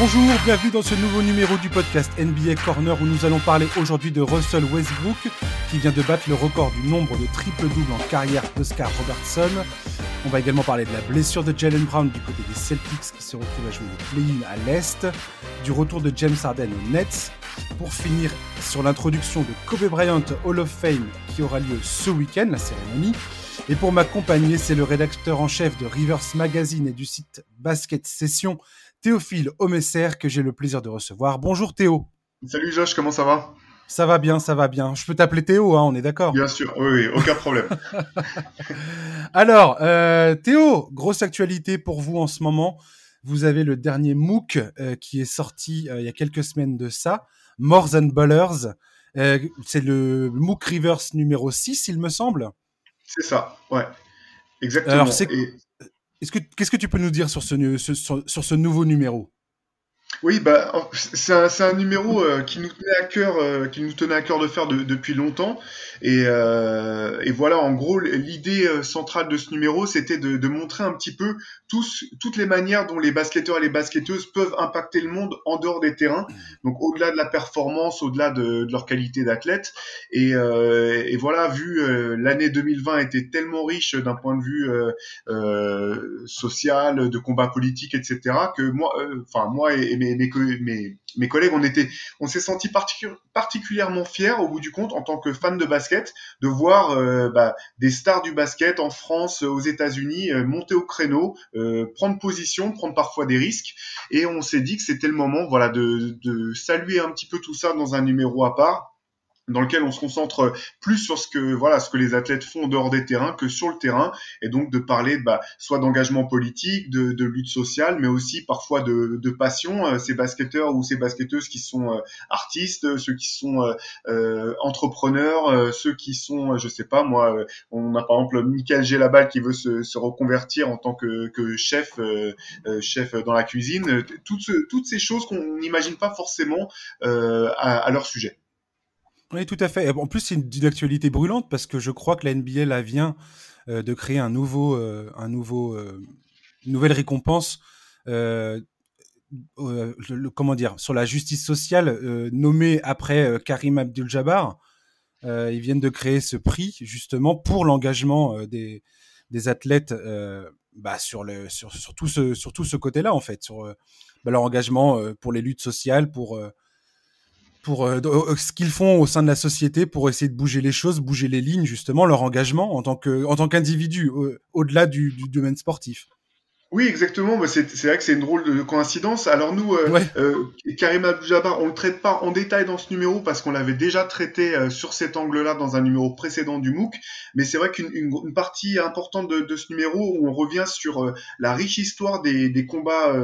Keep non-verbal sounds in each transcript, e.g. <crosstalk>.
Bonjour, bienvenue dans ce nouveau numéro du podcast NBA Corner où nous allons parler aujourd'hui de Russell Westbrook qui vient de battre le record du nombre de triple-doubles en carrière d'Oscar Robertson. On va également parler de la blessure de Jalen Brown du côté des Celtics qui se retrouve à jouer le play-in à l'Est, du retour de James Harden aux Nets, pour finir sur l'introduction de Kobe Bryant Hall of Fame qui aura lieu ce week-end, la cérémonie. Et pour m'accompagner, c'est le rédacteur en chef de Rivers Magazine et du site Basket Session, Théophile Homesser, que j'ai le plaisir de recevoir. Bonjour Théo. Salut Josh, comment ça va? Ça va bien, ça va bien. Je peux t'appeler Théo, hein, on est d'accord? Bien sûr, oui, oui, aucun problème. <laughs> Alors, euh, Théo, grosse actualité pour vous en ce moment. Vous avez le dernier MOOC euh, qui est sorti euh, il y a quelques semaines de ça, More Than Ballers. C'est le MOOC Rivers numéro 6, il me semble. C'est ça, ouais. Exactement. Alors, c'est... Est-ce que qu'est-ce que tu peux nous dire sur ce, sur, sur ce nouveau numéro? Oui, bah, c'est un, numéro euh, qui nous tenait à cœur, euh, qui nous tenait à cœur de faire de, depuis longtemps. Et, euh, et, voilà, en gros, l'idée centrale de ce numéro, c'était de, montrer un petit peu toutes les manières dont les basketteurs et les basketteuses peuvent impacter le monde en dehors des terrains. Donc, au-delà de la performance, au-delà de, leur qualité d'athlète. Et, et, voilà, vu l'année 2020 était tellement riche d'un point de vue social, de combat politique, etc., que moi, enfin moi et mes, mes, collègues, on on s'est senti particulièrement fiers au bout du compte en tant que fan de basket de voir euh, bah, des stars du basket en France, aux États-Unis euh, monter au créneau, euh, prendre position, prendre parfois des risques, et on s'est dit que c'était le moment, voilà, de saluer un petit peu tout ça dans un numéro à part dans lequel on se concentre plus sur ce que voilà ce que les athlètes font dehors des terrains que sur le terrain. Et donc de parler bah, soit d'engagement politique de, de, lutte sociale mais aussi parfois de, de passion euh, ces basketteurs ou ces basketteuses qui sont euh, artistes ceux qui sont euh, euh entrepreneurs ceux qui sont je sais pas moi on a par exemple Michael Gélabal qui veut se, se, reconvertir en tant que, que chef chef dans la cuisine. Toutes, toutes ces choses qu'on n'imagine pas forcément à, à leur sujet oui, tout à fait. En plus, c'est une, actualité brûlante parce que je crois que la NBA là, vient euh, de créer un nouveau, euh, un nouveau, euh, une nouvelle récompense. Le, comment dire sur la justice sociale nommée après Karim Abdul-Jabbar. ils viennent de créer ce prix justement pour l'engagement des, des athlètes bah, sur, le, sur, sur, tout ce, sur tout ce côté-là en fait, sur bah, leur engagement pour les luttes sociales, pour pour euh, euh, ce qu'ils font au sein de la société pour essayer de bouger les choses, bouger les lignes justement, leur engagement en tant que en tant qu'individu au-delà du, du, domaine sportif. Oui, exactement. C'est vrai que c'est une drôle de coïncidence. Alors nous, euh, euh, Karim Abdul-Jabbar, on le traite pas en détail dans ce numéro parce qu'on l'avait déjà traité euh, sur cet angle-là dans un numéro précédent du MOOC. Mais c'est vrai qu'une une, partie importante de, de, ce numéro où on revient sur euh, la riche histoire des, des combats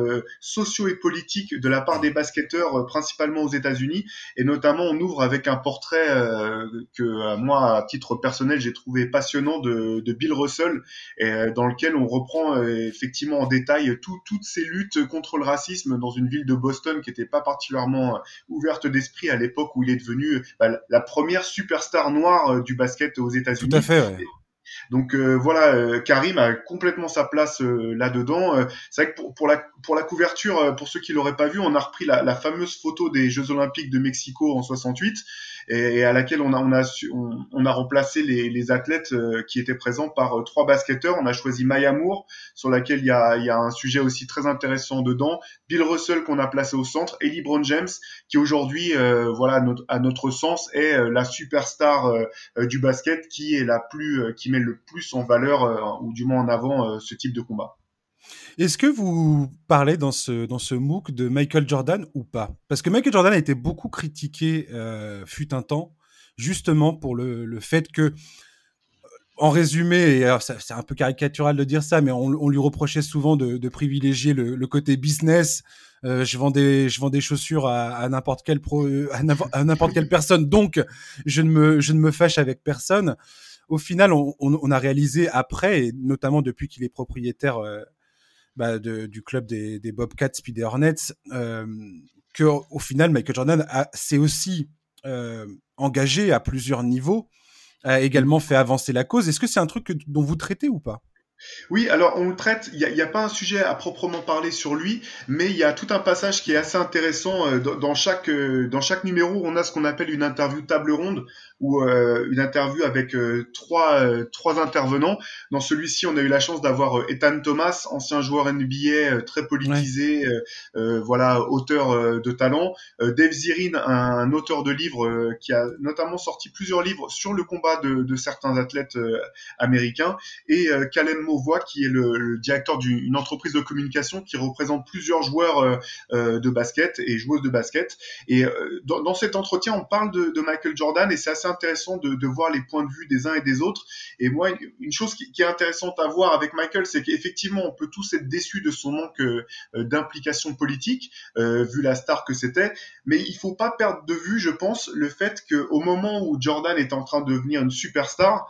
sociaux et politiques de la part des basketteurs, principalement aux États-Unis, et notamment on ouvre avec un portrait que moi, à titre personnel, j'ai trouvé passionnant de, de Bill Russell, et, dans lequel on reprend effectivement en détail toutes ces luttes contre le racisme dans une ville de Boston qui n'était pas particulièrement euh, ouverte d'esprit à l'époque où il est devenu bah, la première superstar noire euh, du basket aux États-Unis. Tout à fait. Donc euh, voilà, Karim a complètement sa place là-dedans. c'est vrai que pour, pour, la, pour la couverture, pour ceux qui l'auraient pas vu, on a repris la, la, fameuse photo des Jeux Olympiques de Mexico en 68 et, à laquelle on a, on a, on, a remplacé les, les, athlètes euh, qui étaient présents par euh, trois basketteurs. On a choisi Maya Moore, sur laquelle il y a, il y a un sujet aussi très intéressant dedans. Bill Russell qu'on a placé au centre et LeBron James qui aujourd'hui, euh, voilà, notre, à notre sens, est la superstar du basket qui est la plus, qui met le plus en valeur ou du moins en avant ce type de combat. Est-ce que vous parlez dans ce, dans ce MOOC de Michael Jordan ou pas? Parce que Michael Jordan a été beaucoup critiqué, euh, fut un temps, justement pour le, le fait que, en résumé, et c'est un peu caricatural de dire ça, mais on, lui reprochait souvent de, privilégier le, côté business. Euh, je vends des je vends des chaussures à, n'importe quelle quelle personne, donc je ne me je ne me fâche avec personne. Au final, on, a réalisé après, et notamment depuis qu'il est propriétaire euh, bah, de, du club des, des, Bobcats puis des Hornets, euh, que au final Michael Jordan s'est aussi euh, engagé à plusieurs niveaux, a également fait avancer la cause. Est-ce que c'est un truc que, dont vous traitez ou pas? Oui, alors on le traite, il n'y a, a, pas un sujet à proprement parler sur lui, mais il y a tout un passage qui est assez intéressant euh, dans, chaque, euh, dans chaque numéro. On a ce qu'on appelle une interview table ronde ou euh, une interview avec trois, trois intervenants. Dans celui-ci, on a eu la chance d'avoir Ethan Thomas, ancien joueur NBA très politisé, voilà, auteur de talent. Dave Zirin, un, auteur de livres qui a notamment sorti plusieurs livres sur le combat de, de certains athlètes américains. Et Kalen Voix, qui est le, directeur d'une entreprise de communication qui représente plusieurs joueurs euh, euh, de basket et joueuses de basket. Et euh, dans, cet entretien, on parle de, Michael Jordan et c'est assez intéressant de, voir les points de vue des uns et des autres. Et moi, une, chose qui, est intéressante à voir avec Michael, c'est qu'effectivement, on peut tous être déçus de son manque d'implication politique, vu la star que c'était. Mais il faut pas perdre de vue, je pense, le fait qu'au moment où Jordan est en train de devenir une superstar,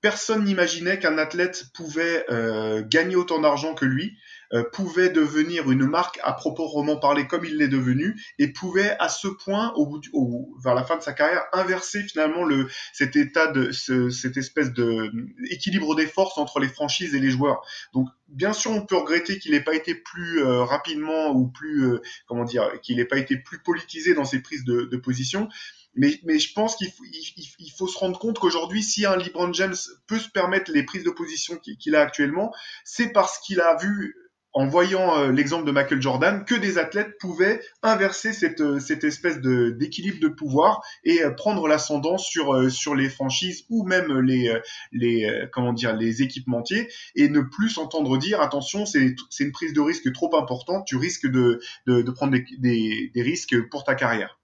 personne n'imaginait qu'un athlète pouvait euh, gagner autant d'argent que lui, euh, pouvait devenir une marque à proprement parler comme il l'est devenu, et pouvait à ce point, au bout au, vers la fin de sa carrière, inverser finalement le, cet état de ce, cette espèce de équilibre des forces entre les franchises et les joueurs. Donc bien sûr, on peut regretter qu'il n'ait pas été plus euh, rapidement ou plus comment dire, qu'il n'ait pas été plus politisé dans ses prises de, de position, mais, mais je pense qu'il faut, il, faut se rendre compte qu'aujourd'hui, si un LeBron James peut se permettre les prises de position qu'il a actuellement, c'est parce qu'il a vu en voyant euh, l'exemple de Michael Jordan, que des athlètes pouvaient inverser cette, euh, cette espèce de, d'équilibre de pouvoir et euh, prendre l'ascendant sur, sur les franchises ou même les, les, comment dire, les équipementiers et ne plus s'entendre dire attention, c'est, c'est une prise de risque trop importante, tu risques de, de, de prendre des, des, des risques pour ta carrière.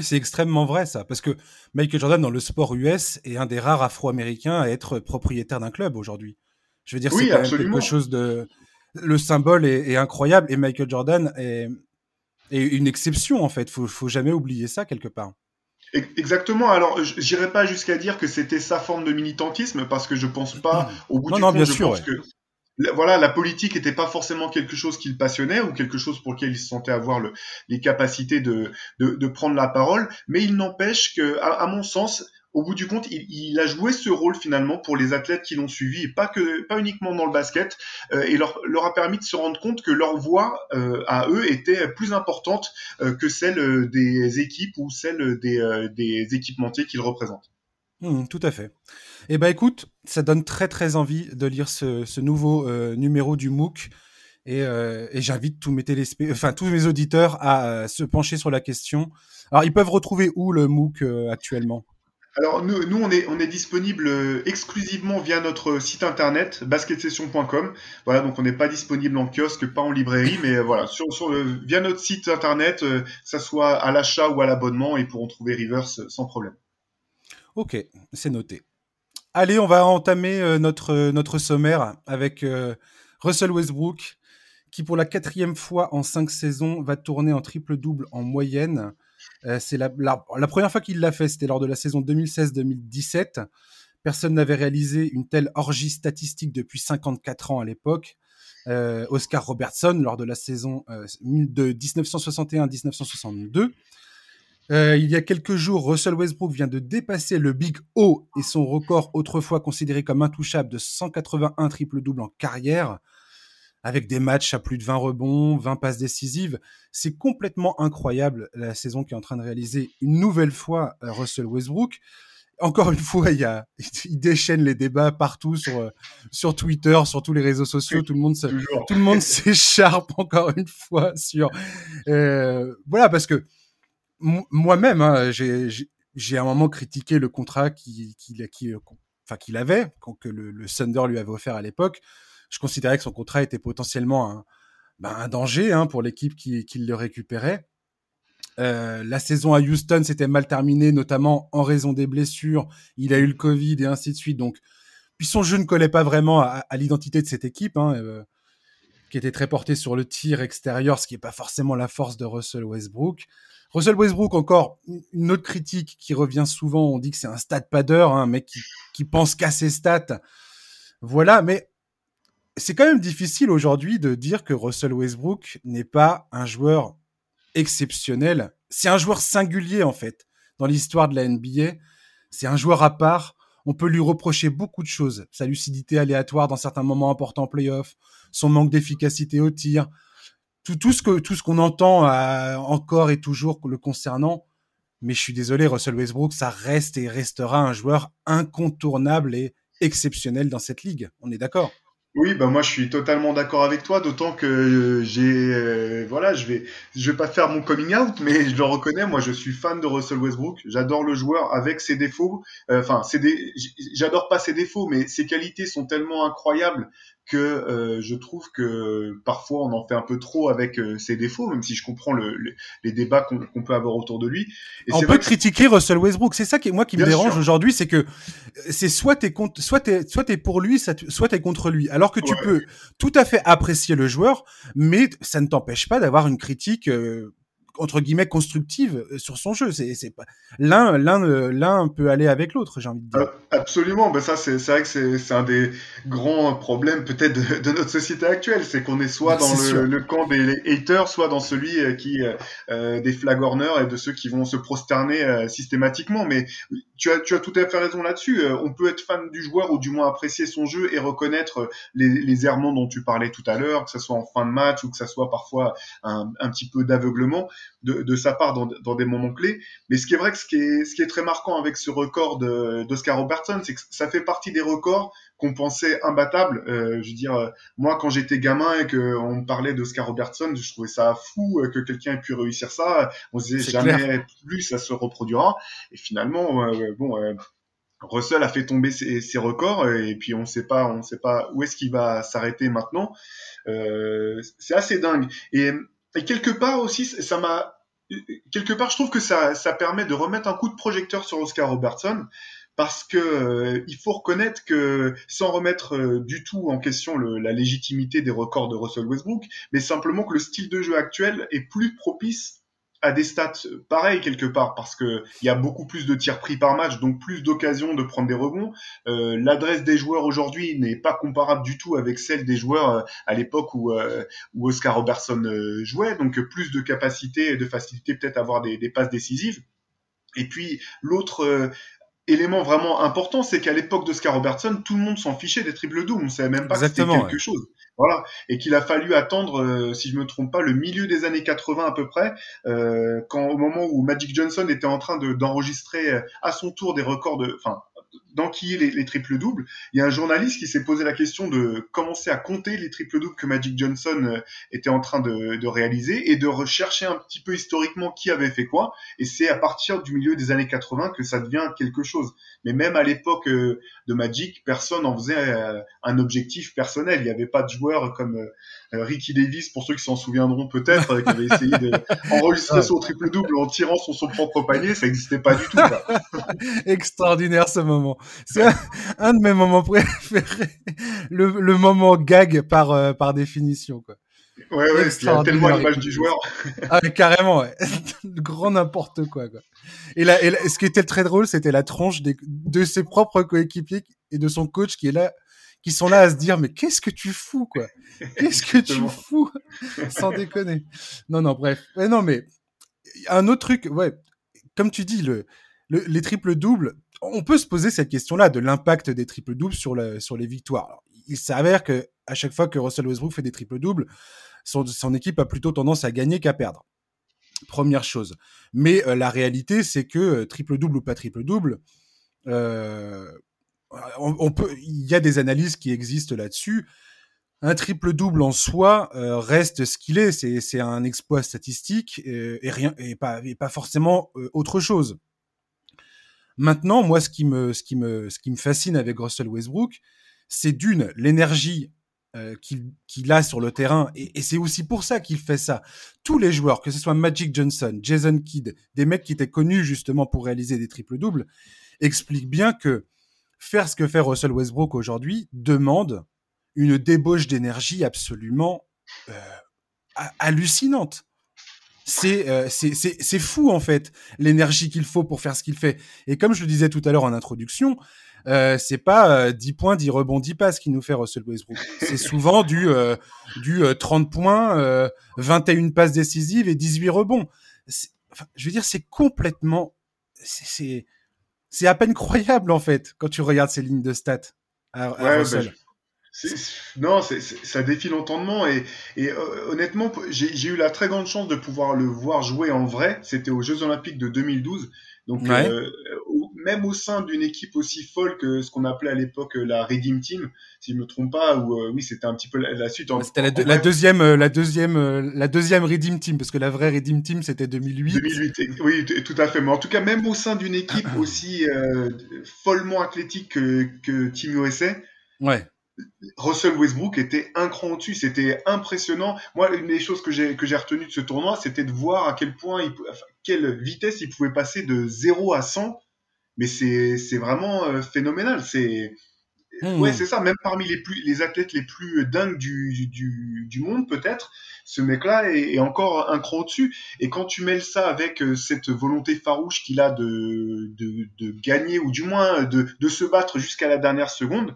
C'est extrêmement vrai ça, parce que Michael Jordan dans le sport US est un des rares Afro-Américains à être propriétaire d'un club aujourd'hui. Je veux dire, c'est quand même quelque chose de. Le symbole est, incroyable et Michael Jordan est, est, une exception en fait. Faut, faut jamais oublier ça quelque part. Exactement. Alors, j'irai pas jusqu'à dire que c'était sa forme de militantisme parce que je pense pas. Au bout non, du non, bien sûr, que voilà, la politique n'était pas forcément quelque chose qui le passionnait ou quelque chose pour lequel il se sentait avoir le, les capacités de, de, de, prendre la parole, mais il n'empêche que, à, mon sens, au bout du compte, il, a joué ce rôle finalement pour les athlètes qui l'ont suivi, et pas que pas uniquement dans le basket, euh, et leur, leur a permis de se rendre compte que leur voix euh, à eux était plus importante euh, que celle des équipes ou celle des, des équipementiers qu'ils représentent. Mmh, tout à fait. Eh ben écoute, ça donne très très envie de lire ce, nouveau euh, numéro du MOOC euh, et, j'invite tous mes enfin tous mes auditeurs à euh, se pencher sur la question. Alors ils peuvent retrouver où le MOOC actuellement? Alors nous, nous, on est on est disponible exclusivement via notre site internet basketsession.com. Voilà, donc on n'est pas disponible en kiosque, pas en librairie, mais voilà, sur, via notre site internet, que ça soit à l'achat ou à l'abonnement, ils pourront trouver Reverse sans problème. Ok, c'est noté. Allez, on va entamer euh, notre, euh, notre sommaire avec euh, Russell Westbrook, qui pour la quatrième fois en cinq saisons va tourner en triple-double en moyenne. C'est la, première fois qu'il l'a fait, c'était lors de la saison 2016-2017. Personne n'avait réalisé une telle orgie statistique depuis 54 ans à l'époque. Oscar Robertson, lors de la saison de 1961-1962. Euh, il y a quelques jours, Russell Westbrook vient de dépasser le Big O et son record autrefois considéré comme intouchable de 181 triple-double en carrière, avec des matchs à plus de 20 rebonds, 20 passes décisives. C'est complètement incroyable la saison qui est en train de réaliser une nouvelle fois euh, Russell Westbrook. Encore une <laughs> fois, il, y a, il déchaîne les débats partout sur, euh, sur Twitter, sur tous les réseaux sociaux. Tout le monde, tout le monde <laughs> s'écharpe encore une fois sur. Euh, voilà, parce que moi-même, hein, j'ai à un moment critiqué le contrat qu'il qui, enfin, qu'il avait, que le, le, Thunder lui avait offert à l'époque. Je considérais que son contrat était potentiellement un, un danger hein, pour l'équipe qui, le récupérait. Euh, la saison à Houston s'était mal terminée, notamment en raison des blessures. Il a eu le Covid et ainsi de suite. Donc, puis son jeu ne collait pas vraiment à, à l'identité de cette équipe, hein, euh, qui était très portée sur le tir extérieur, ce qui n'est pas forcément la force de Russell Westbrook. Russell Westbrook, encore une autre critique qui revient souvent. On dit que c'est un stat padder, hein, un mec qui, qui pense qu'à ses stats. Voilà, mais c'est quand même difficile aujourd'hui de dire que Russell Westbrook n'est pas un joueur exceptionnel. C'est un joueur singulier, en fait, dans l'histoire de la NBA. C'est un joueur à part. on peut lui reprocher beaucoup de choses. Sa lucidité aléatoire dans certains moments importants en playoff, son manque d'efficacité au tir, tout, ce que tout ce qu'on entend euh, encore et toujours le concernant. Mais je suis désolé, Russell Westbrook, ça reste et restera un joueur incontournable et exceptionnel dans cette ligue. On est d'accord? Oui, bah moi je suis totalement d'accord avec toi, d'autant que j'ai euh, voilà, je vais je vais pas faire mon coming out, mais je le reconnais, moi je suis fan de Russell Westbrook, j'adore le joueur avec ses défauts, euh, enfin c'est des j'adore pas ses défauts, mais ses qualités sont tellement incroyables que euh, je trouve que parfois on en fait un peu trop avec euh, ses défauts, même si je comprends le, les débats qu'on peut avoir autour de lui. Et on peut critiquer Russell Westbrook, c'est ça qui moi qui me dérange aujourd'hui, c'est que euh, c'est soit t'es contre, soit t'es soit t'es pour lui, soit t'es contre lui, alors que tu peux tout à fait apprécier le joueur, mais ça ne t'empêche pas d'avoir une critique entre guillemets constructive euh, sur son jeu. C'est c'est pas l'un l'un euh, l'un peut aller avec l'autre, j'ai envie de dire. Euh, absolument, ben ça c'est c'est vrai que c'est c'est un des grands problèmes peut-être de, de, notre société actuelle, c'est qu'on est soit dans le, le, camp des haters, soit dans celui qui euh, des flagorneurs et de ceux qui vont se prosterner systématiquement. Mais tu as tu as tout à fait raison là-dessus. on peut être fan du joueur ou du moins apprécier son jeu et reconnaître les les errements dont tu parlais tout à l'heure, que ce soit en fin de match ou que ça soit parfois un un petit peu d'aveuglement de, de, sa part dans, dans, des moments clés. Mais ce qui est vrai que ce qui est, ce qui est très marquant avec ce record d'Oscar Robertson, c'est que ça fait partie des records qu'on pensait imbattables. Euh, je veux dire, euh, moi, quand j'étais gamin et qu'on me parlait d'Oscar Robertson, je trouvais ça fou euh, que quelqu'un ait pu réussir ça. On se disait jamais plus ça se reproduira. Et finalement, euh, bon. Russell a fait tomber ses, ses, records et puis on sait pas, on sait pas où est-ce qu'il va s'arrêter maintenant. c'est assez dingue. Et et quelque part aussi, ça m'a quelque part, je trouve que ça, ça permet de remettre un coup de projecteur sur Oscar Robertson parce que euh, il faut reconnaître que sans remettre euh, du tout en question le, la légitimité des records de Russell Westbrook, mais simplement que le style de jeu actuel est plus propice à des stats pareils quelque part parce que il y a beaucoup plus de tirs pris par match, donc plus d'occasions de prendre des rebonds. Euh, L'adresse des joueurs aujourd'hui n'est pas comparable du tout avec celle des joueurs euh, à l'époque où, euh, où Oscar Robertson jouait, donc plus de capacité et de facilité peut-être à avoir des, des passes décisives. Et puis l'autre élément vraiment important, c'est qu'à l'époque d'Oscar Robertson, tout le monde s'en fichait des triple doubles. On savait même pas que c'était quelque chose. Voilà. Et qu'il a fallu attendre, euh, si je me trompe pas, le milieu des années 80 à peu près, euh, quand au moment où Magic Johnson était en train d'enregistrer euh, à son tour des records de, enfin, d'enquiller les, les triples doubles. Il y a un journaliste qui s'est posé la question de commencer à compter les triples doubles que Magic Johnson euh, était en train de, de, réaliser et de rechercher un petit peu historiquement qui avait fait quoi. Et c'est à partir du milieu des années 80 que ça devient quelque chose. Mais même à l'époque euh, de Magic, personne en faisait euh, un objectif personnel. Il n'y avait pas de joueur comme Ricky Davis, pour ceux qui s'en souviendront peut-être, qui avait essayé d'enregistrer <laughs> son triple double en tirant sur son propre panier. Ça n'existait pas du tout. <laughs> Extraordinaire ce moment. C'est un, de mes moments préférés. Le, le moment gag par, euh, par définition, quoi. Ouais, ouais, il y a tellement l'image du joueur. ah, carrément, ouais. <laughs> Grand n'importe quoi, quoi. Et là, et ce qui était très drôle, c'était la tronche des, de ses propres coéquipiers et de son coach qui est là, qui sont là à se dire, mais qu'est-ce que tu fous, quoi? Qu'est-ce que tu fous? Sans déconner. Non, non, bref. Mais non, mais, un autre truc, ouais. Comme tu dis, le, le les triples doubles, on peut se poser cette question-là de l'impact des triples doubles sur, le, sur les victoires. il s'avère que à chaque fois que Russell Westbrook fait des triples doubles, son, équipe a plutôt tendance à gagner qu'à perdre. Première chose. Mais euh, la réalité, c'est que euh, triple double ou pas triple double, euh, on, peut, il y a des analyses qui existent là-dessus. Un triple double en soi reste ce qu'il est. C'est un exploit statistique et, rien et pas forcément autre chose. Maintenant, moi, ce qui me, fascine avec Russell Westbrook, c'est d'une l'énergie euh, qu'il a sur le terrain, et, et c'est aussi pour ça qu'il fait ça. Tous les joueurs, que ce soit Magic Johnson, Jason Kidd, des mecs qui étaient connus justement pour réaliser des triples doubles, expliquent bien que faire ce que fait Russell Westbrook aujourd'hui demande une débauche d'énergie absolument euh, hallucinante c'est euh, c'est fou en fait l'énergie qu'il faut pour faire ce qu'il fait. Et comme je le disais tout à l'heure en introduction, euh, c'est pas euh, 10 points, 10 rebonds, 10 passes qui nous fait Russell Westbrook. C'est souvent du euh, du 30 euh, points, 21 passes décisives et 18 rebonds. Enfin, je veux dire, c'est complètement c'est C'est à peine croyable, en fait, quand tu regardes ces lignes de stats. À, ouais, ben, non, ça défie l'entendement et, et euh, honnêtement, j'ai eu la très grande chance de pouvoir le voir jouer en vrai. C'était aux Jeux Olympiques de 2012. Donc, euh, même au sein d'une équipe aussi folle que ce qu'on appelait à l'époque euh, la Redeem Team, si je me trompe pas, ou oui, c'était un petit peu la, suite. C'était la, la, deuxième, la deuxième, la deuxième Redeem Team, parce que la vraie Redeem Team c'était 2008. 2008, oui, tout à fait. Mais en tout cas, même au sein d'une équipe <clears throat> aussi follement athlétique que, que Team USA. Ouais Russell Westbrook était un cran au-dessus, c'était impressionnant. Moi, une des choses que j'ai que j'ai retenues de ce tournoi, c'était de voir à quel point, il, quelle vitesse il pouvait passer de 0 à 100. Mais c'est c'est vraiment euh, phénoménal. C'est hmm. ouais, c'est ça. Même parmi les plus les athlètes les plus dingues du du, du monde, peut-être, ce mec-là est, encore un cran au-dessus. Et quand tu mêles ça avec euh, cette volonté farouche qu'il a de, de de gagner ou du moins de de se battre jusqu'à la dernière seconde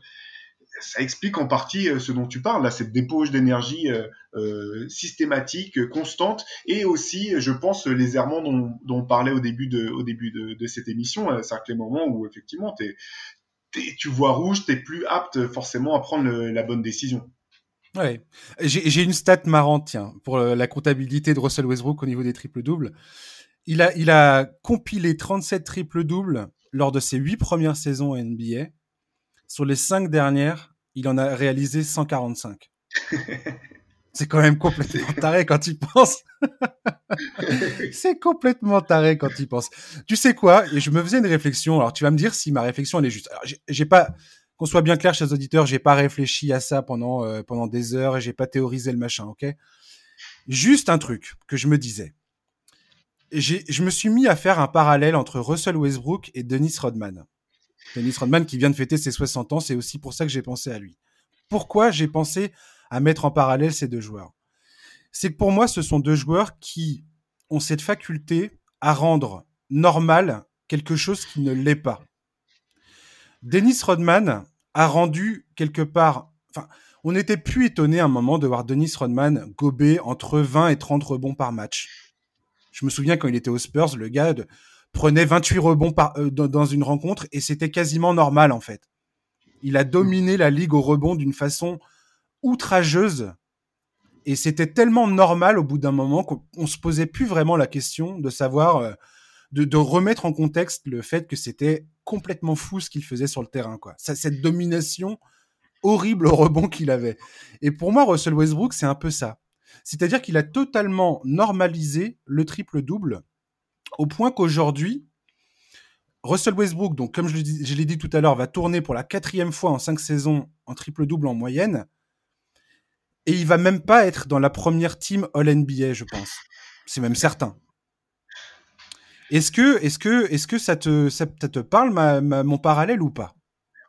ça explique en partie euh, ce dont tu parles, là, cette dépose d'énergie euh, euh, systématique, constante, et aussi, je pense, les errements dont, on parlait au début de, cette émission, c'est les moments où effectivement, tu vois rouge, tu es plus apte forcément à prendre la bonne décision. Ouais, j'ai une stat marrante, tiens, pour la comptabilité de Russell Westbrook au niveau des triples-doubles. Il a, il a compilé 37 triples-doubles lors de ses huit premières saisons NBA. Sur les cinq dernières, il en a réalisé 145. <laughs> C'est quand même complètement taré quand il pense. <laughs> c'est complètement taré quand il pense. Tu sais quoi? Et je me faisais une réflexion. Alors tu vas me dire si ma réflexion elle est juste. Alors j'ai pas qu'on soit bien clair, chers auditeurs, j'ai pas réfléchi à ça pendant euh, pendant des heures et j'ai pas théorisé le machin, ok? Juste un truc que je me disais. Je me suis mis à faire un parallèle entre Russell Westbrook et Dennis Rodman. Dennis Rodman qui vient de fêter ses 60 ans, c'est aussi pour ça que j'ai pensé à lui. Pourquoi j'ai pensé à mettre en parallèle ces deux joueurs? C'est que pour moi, ce sont deux joueurs qui ont cette faculté à rendre normal quelque chose qui ne l'est pas. Dennis Rodman a rendu quelque part, enfin, on n'était plus étonné à un moment de voir Dennis Rodman gober entre 20 et 30 rebonds par match. Je me souviens quand il était aux Spurs, le gars de, prenait 28 rebonds par, euh, dans, une rencontre et c'était quasiment normal en fait. Il a dominé la ligue au rebond d'une façon outrageuse et c'était tellement normal au bout d'un moment qu'on se posait plus vraiment la question de savoir, euh, de, de, remettre en contexte le fait que c'était complètement fou ce qu'il faisait sur le terrain, quoi. Ça, cette domination horrible au rebond qu'il avait. Et pour moi, Russell Westbrook, c'est un peu ça. C'est-à-dire qu'il a totalement normalisé le triple-double au point qu'aujourd'hui, Russell Westbrook, comme je l'ai dit tout à l'heure, va tourner pour la quatrième fois en cinq saisons en triple-double en moyenne. Et il va même pas être dans la première team All-NBA, je pense. C'est même certain. Est-ce que, est-ce que, est-ce que ça, te parle, mon parallèle ou pas?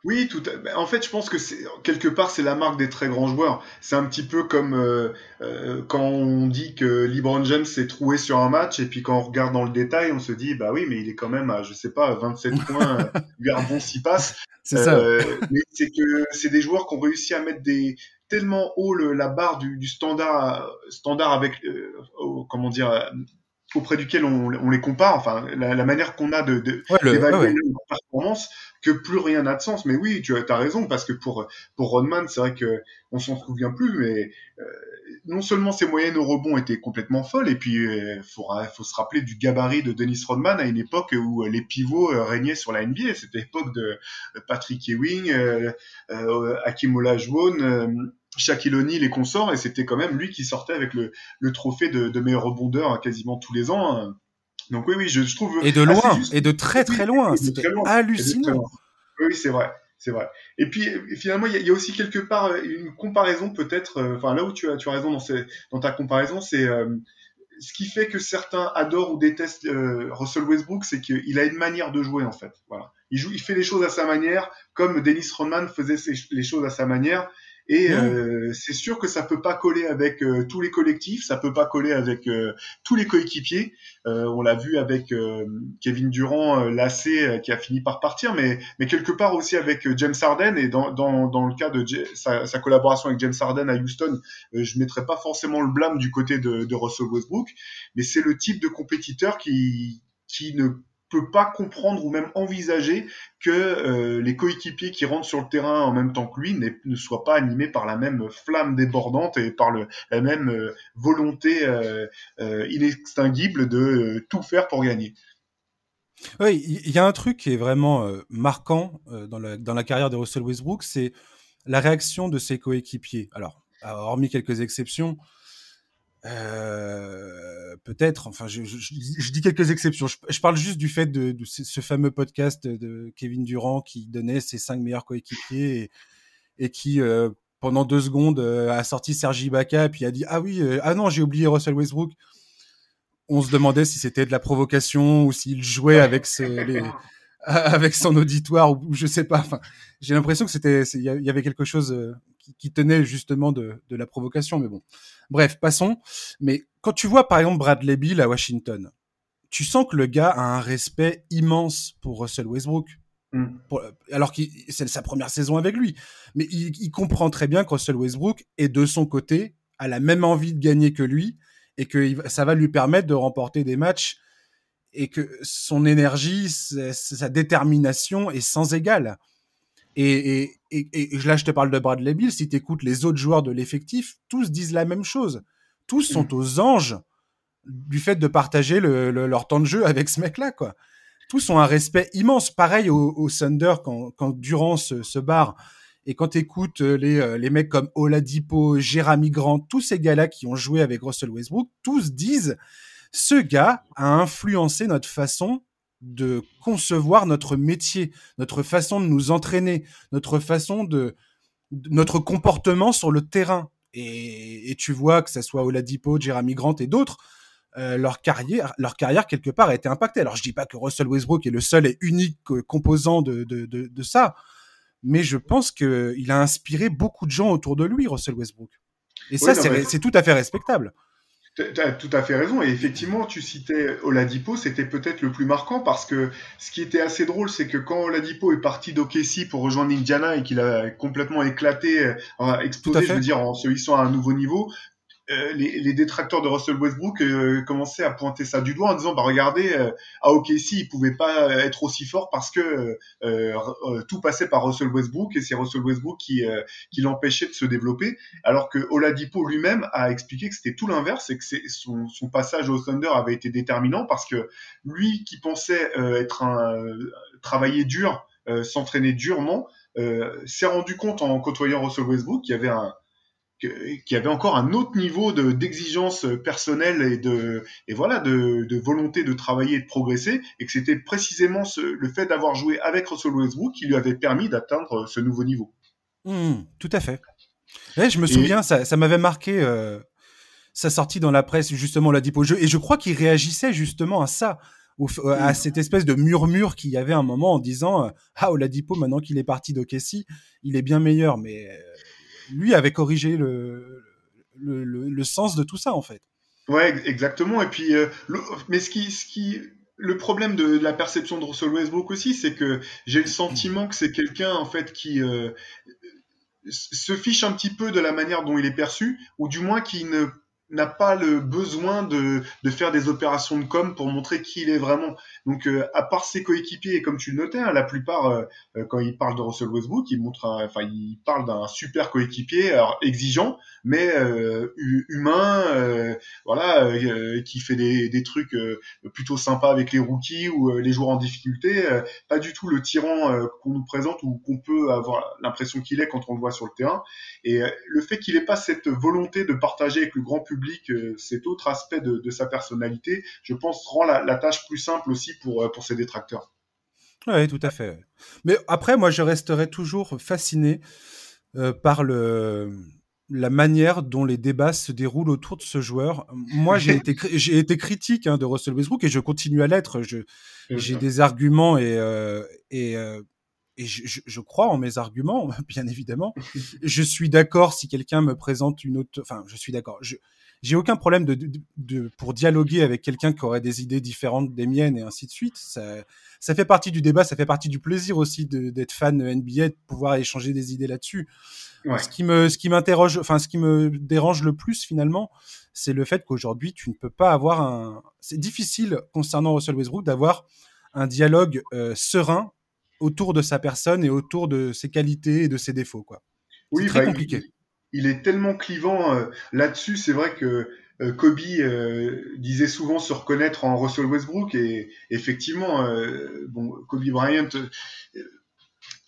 Oui, tout. À... En fait, je pense que c'est quelque part c'est la marque des très grands joueurs. C'est un petit peu comme euh, euh, quand on dit que LeBron James s'est troué sur un match et puis quand on regarde dans le détail, on se dit bah oui, mais il est quand même à je sais pas 27 <laughs> points, gardons s'y passe. <laughs> C'est ça. Euh, mais c'est que c'est des joueurs qui ont réussi à mettre des tellement haut le, la barre du, du standard standard avec comment dire auprès duquel on, on, les compare, enfin la, la manière qu'on a de d'évaluer de, leur performance, que plus rien n'a de sens. Mais oui, tu as, raison, parce que pour, pour Rodman, c'est vrai que on s'en souvient plus, mais euh, non seulement ses moyennes au rebond étaient complètement folles, et puis il euh, faut, se rappeler du gabarit de Dennis Rodman à une époque où les pivots euh, régnaient sur la NBA. C'était l'époque de Patrick Ewing, euh, Hakim Olajuwon, Shaquille O'Neal et consorts, et c'était quand même lui qui sortait avec le, le trophée de, meilleur rebondeur quasiment tous les ans. Hein. Donc oui, oui, je, je trouve. Et de loin, et de très très loin. C'était hallucinant. Oui, c'est vrai, c'est vrai. Et puis finalement, il y, y, a aussi quelque part euh, une comparaison peut-être. Euh, enfin, là où tu as, tu as raison dans, ces, dans ta comparaison, c'est euh, ce qui fait que certains adorent ou détestent Russell Westbrook, c'est qu'il a une manière de jouer en fait. Voilà, il joue, il fait les choses à sa manière, comme Dennis Rodman faisait les choses à sa manière. Et euh, c'est sûr que ça peut pas coller avec euh, tous les collectifs, ça peut pas coller avec euh, tous les coéquipiers. on l'a vu avec Kevin Durant, lassé, qui a fini par partir, mais, mais quelque part aussi avec James Harden. Et dans, dans, dans le cas de sa, sa, collaboration avec James Harden à Houston, je mettrais pas forcément le blâme du côté de, de Russell Westbrook, mais c'est le type de compétiteur qui, qui ne peut pas comprendre ou même envisager que euh, les coéquipiers qui rentrent sur le terrain en même temps que lui ne soient pas animés par la même flamme débordante et par la même euh, volonté euh, inextinguible de tout faire pour gagner. Oui, il y a un truc qui est vraiment marquant dans la, dans la carrière de Russell Westbrook, c'est la réaction de ses coéquipiers. Alors, hormis quelques exceptions, euh, peut-être, enfin, je, dis quelques exceptions. Je, parle juste du fait de, ce fameux podcast de Kevin Durant qui donnait ses cinq meilleurs coéquipiers et, qui, euh, pendant deux secondes, euh, a sorti Sergi Ibaka et puis a dit Ah oui, ah non, j'ai oublié Russell Westbrook. On se demandait si c'était de la provocation ou s'il jouait avec, <laughs> son auditoire ou, je sais pas. J'ai l'impression que c'était, il y avait quelque chose qui, qui tenait justement de, de la provocation, mais bon. Bref, passons. Mais quand tu vois par exemple Bradley Bill à Washington, tu sens que le gars a un respect immense pour Russell Westbrook. Mm. alors que c'est sa première saison avec lui. Mais il, comprend très bien que Russell Westbrook est de son côté, a la même envie de gagner que lui, et que ça va lui permettre de remporter des matchs, et que son énergie, sa détermination est sans égale. Et, et, et, là, je te parle de Bradley Bill. Si tu écoutes les autres joueurs de l'effectif, tous disent la même chose. Tous sont mm. aux anges du fait de partager le, leur temps de jeu avec ce mec-là, quoi. Tous ont un respect immense. Pareil au, au Thunder quand, quand Durant se, se barre. Et quand tu écoutes euh, les, euh, les mecs comme Oladipo, Jeremy Grant, tous ces gars-là qui ont joué avec Russell Westbrook, tous disent ce gars a influencé notre façon de concevoir notre métier, notre façon de nous entraîner, notre façon de, notre comportement sur le terrain. Et, tu vois que ce soit Oladipo, Jeremy Grant et d'autres, euh, leur carrière, leur carrière quelque part a été impactée. Alors je dis pas que Russell Westbrook est le seul et unique composant de, de, ça, mais je pense qu'il a inspiré beaucoup de gens autour de lui, Russell Westbrook. Et ça, c'est tout à fait respectable. Tu as tout à fait raison. Et effectivement, tu citais Oladipo, c'était peut-être le plus marquant parce que ce qui était assez drôle, c'est que quand Oladipo est parti d'Okessi pour rejoindre Indiana et qu'il a complètement éclaté, euh, explosé, je veux dire, en se hissant à un nouveau niveau, euh, les, les, détracteurs de Russell Westbrook euh, commençaient à pointer ça du doigt en disant bah regardez euh, à OKC il pouvait pas être aussi fort parce que tout passait par Russell Westbrook et c'est Russell Westbrook qui qui l'empêchait de se développer. Alors que Oladipo lui-même a expliqué que c'était tout l'inverse et que son, son passage au Thunder avait été déterminant parce que lui qui pensait être un travailler dur s'entraîner durement s'est rendu compte en côtoyant Russell Westbrook qu'il y avait un qui avait encore un autre niveau de d'exigence personnelle et de et voilà de, de, volonté de travailler et de progresser et que c'était précisément ce, le fait d'avoir joué avec Russell Westbrook qui lui avait permis d'atteindre ce nouveau niveau. Mmh, tout à fait. Ouais, je me souviens, ça, ça m'avait marqué euh, sa sortie dans la presse justement la au jeu et je crois qu'il réagissait justement à ça. Au, à mmh. cette espèce de murmure qu'il y avait un moment en disant ah Oladipo maintenant qu'il est parti d'Okessi il est bien meilleur mais euh, lui avait corrigé le, le, sens de tout ça en fait. Ouais, exactement. Et puis, euh, mais ce qui, ce qui, le problème de la perception de Russell Westbrook aussi, c'est que j'ai le sentiment que c'est quelqu'un en fait qui euh, se fiche un petit peu de la manière dont il est perçu, ou du moins qui ne n'a pas le besoin de, de, faire des opérations de com pour montrer qui il est vraiment. Donc, euh, à part ses coéquipiers, comme tu le notais, hein, la plupart, euh, euh, quand il parle de Russell Westbrook, il montre, enfin, il parle d'un super coéquipier, alors exigeant, mais humain, voilà, qui fait des, des trucs plutôt sympas avec les rookies ou les joueurs en difficulté. pas du tout le tyran qu'on nous présente ou qu'on peut avoir l'impression qu'il est quand on le voit sur le terrain. Et le fait qu'il ait pas cette volonté de partager avec le grand public public euh, cet autre aspect de, sa personnalité, je pense, rend la, tâche plus simple aussi pour, euh, pour ses détracteurs. Oui, tout à fait. Mais après, moi, je resterai toujours fasciné euh, par le, la manière dont les débats se déroulent autour de ce joueur. Moi, j'ai <laughs> été, j'ai été critique hein, de Russell Westbrook et je continue à l'être. j'ai des arguments et, et, et je, je, crois en mes arguments, <laughs> bien évidemment. <laughs> je suis d'accord si quelqu'un me présente une autre. Enfin, je suis d'accord. Je, j'ai aucun problème de, de, pour dialoguer avec quelqu'un qui aurait des idées différentes des miennes et ainsi de suite. Ça, ça fait partie du débat, ça fait partie du plaisir aussi d'être fan NBA, de pouvoir échanger des idées là-dessus. Ce qui me, ce qui m'interroge, enfin, ce qui me dérange le plus finalement, c'est le fait qu'aujourd'hui, tu ne peux pas avoir un. C'est difficile concernant Russell Westbrook d'avoir un dialogue serein autour de sa personne et autour de ses qualités et de ses défauts. Quoi. Oui, très bah, compliqué. Il, est tellement clivant là-dessus. C'est vrai que euh, Kobe euh, disait souvent se reconnaître en Russell Westbrook et effectivement, euh, bon, Kobe Bryant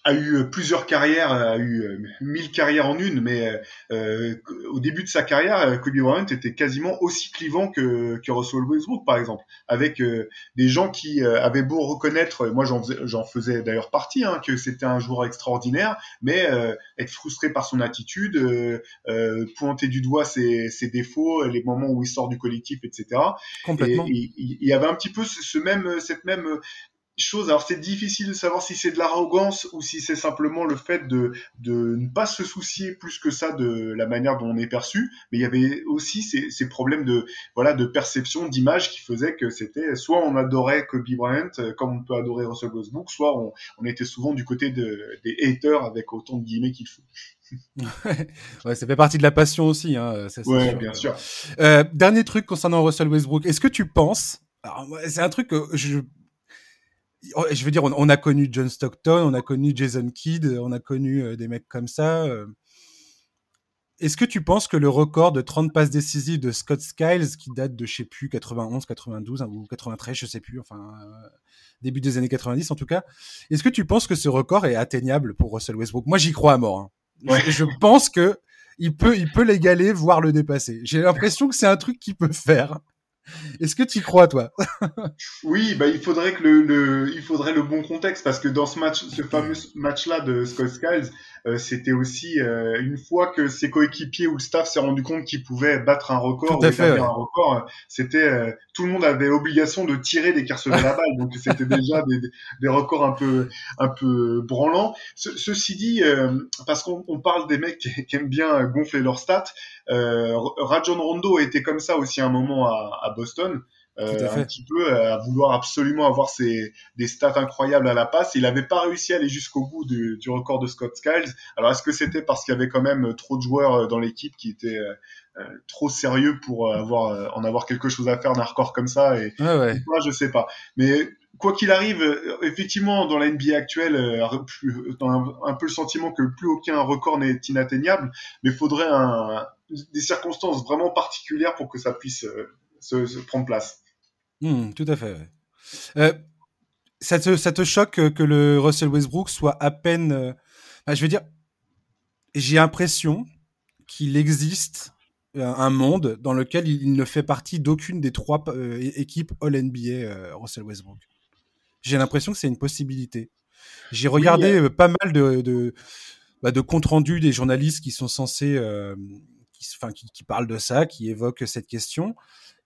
a eu plusieurs carrières, a eu mille carrières en une, mais euh, au début de sa carrière, Kobe Bryant était quasiment aussi clivant que, que Russell Westbrook, par exemple, avec euh, des gens qui euh, avaient beau reconnaître, moi j'en faisais, d'ailleurs partie, hein, que c'était un joueur extraordinaire, mais être frustré par son attitude, pointer du doigt ses, ses, défauts, les moments où il sort du collectif, etc. Complètement. Et il y avait un petit peu ce même, cette même chose. Alors c'est difficile de savoir si c'est de l'arrogance ou si c'est simplement le fait de, de ne pas se soucier plus que ça de la manière dont on est perçu. Mais il y avait aussi ces, ces problèmes de voilà de perception, d'image qui faisaient que c'était soit on adorait Kobe Bryant euh, comme on peut adorer Russell Westbrook, soit on, on était souvent du côté de, des haters avec autant de guillemets qu'il faut. <laughs> ouais, ça fait partie de la passion aussi. Hein, ça, ouais, sûr. bien sûr. Euh, dernier truc concernant Russell Westbrook, est-ce que tu penses c'est un truc que je je veux dire, on, a connu John Stockton, on a connu Jason Kidd, on a connu euh, des mecs comme ça. Euh. Est-ce que tu penses que le record de 30 passes décisives de Scott Skiles, qui date de, je sais plus, 91, 92 hein, ou 93, je sais plus, enfin, euh, début des années 90 en tout cas, est-ce que tu penses que ce record est atteignable pour Russell Westbrook? Moi, j'y crois à mort. Hein. Je, je, pense que il peut, il peut l'égaler, voire le dépasser. J'ai l'impression que c'est un truc qu'il peut faire. Est-ce que tu y crois, toi? Oui, bah, il faudrait que le, le, il faudrait le bon contexte parce que dans ce match, ce fameux match-là de Scott Skiles, euh, c'était aussi euh, une fois que ses coéquipiers ou le staff s'est rendu compte qu'il pouvait battre un record, ou fait, un record, c'était euh, tout le monde avait obligation de tirer dès qu'il recevait la balle, donc c'était déjà des, des, records un peu un peu branlants. ceci dit, parce qu'on parle des mecs qui, qui, aiment bien gonfler leurs stats, Rajon Rondo était comme ça aussi à un moment à, à Boston. Euh, un petit peu euh, à vouloir absolument avoir ses, des stats incroyables à la passe. Il n'avait pas réussi à aller jusqu'au bout du, du, record de Scott Skiles. Alors est-ce que c'était parce qu'il y avait quand même trop de joueurs euh, dans l'équipe qui étaient euh, trop sérieux pour avoir en avoir quelque chose à faire d'un record comme ça et ouais. moi je sais pas. Mais quoi qu'il arrive, effectivement, dans la NBA actuelle, dans un, un, peu le sentiment que plus aucun record n'est inatteignable, mais il faudrait un, des circonstances vraiment particulières pour que ça puisse se, se prendre place. Mmh, tout à fait. Euh, ça, te, ça te choque que le Russell Westbrook soit à peine. Euh... Enfin, je veux dire, j'ai l'impression qu'il existe un monde dans lequel il ne fait partie d'aucune des trois euh, équipes All-NBA, euh, Russell Westbrook. J'ai l'impression que c'est une possibilité. J'ai regardé oui, pas mal de, de, bah, de comptes rendus des journalistes qui sont censés, qui, qui, parlent de ça, qui évoquent cette question.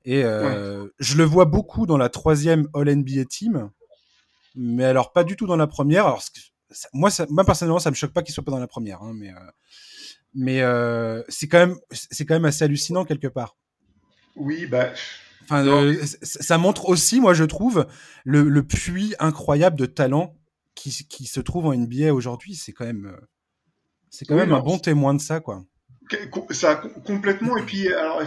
Et euh, ouais. je le vois beaucoup dans la troisième All-NBA Team, mais alors pas du tout dans la première. Alors, ça, moi, ça, moi, personnellement, ça me choque pas qu'il soit pas dans la première, hein, mais, euh, mais euh, c'est quand, même, c'est quand même assez hallucinant quelque part. Oui, bah. Enfin, ça montre aussi, moi, je trouve, le, le puits incroyable de talent qui, qui se trouve en NBA aujourd'hui. C'est quand même, c'est quand oui, même non, un bon témoin de ça, quoi. Ça complètement. Et puis, alors,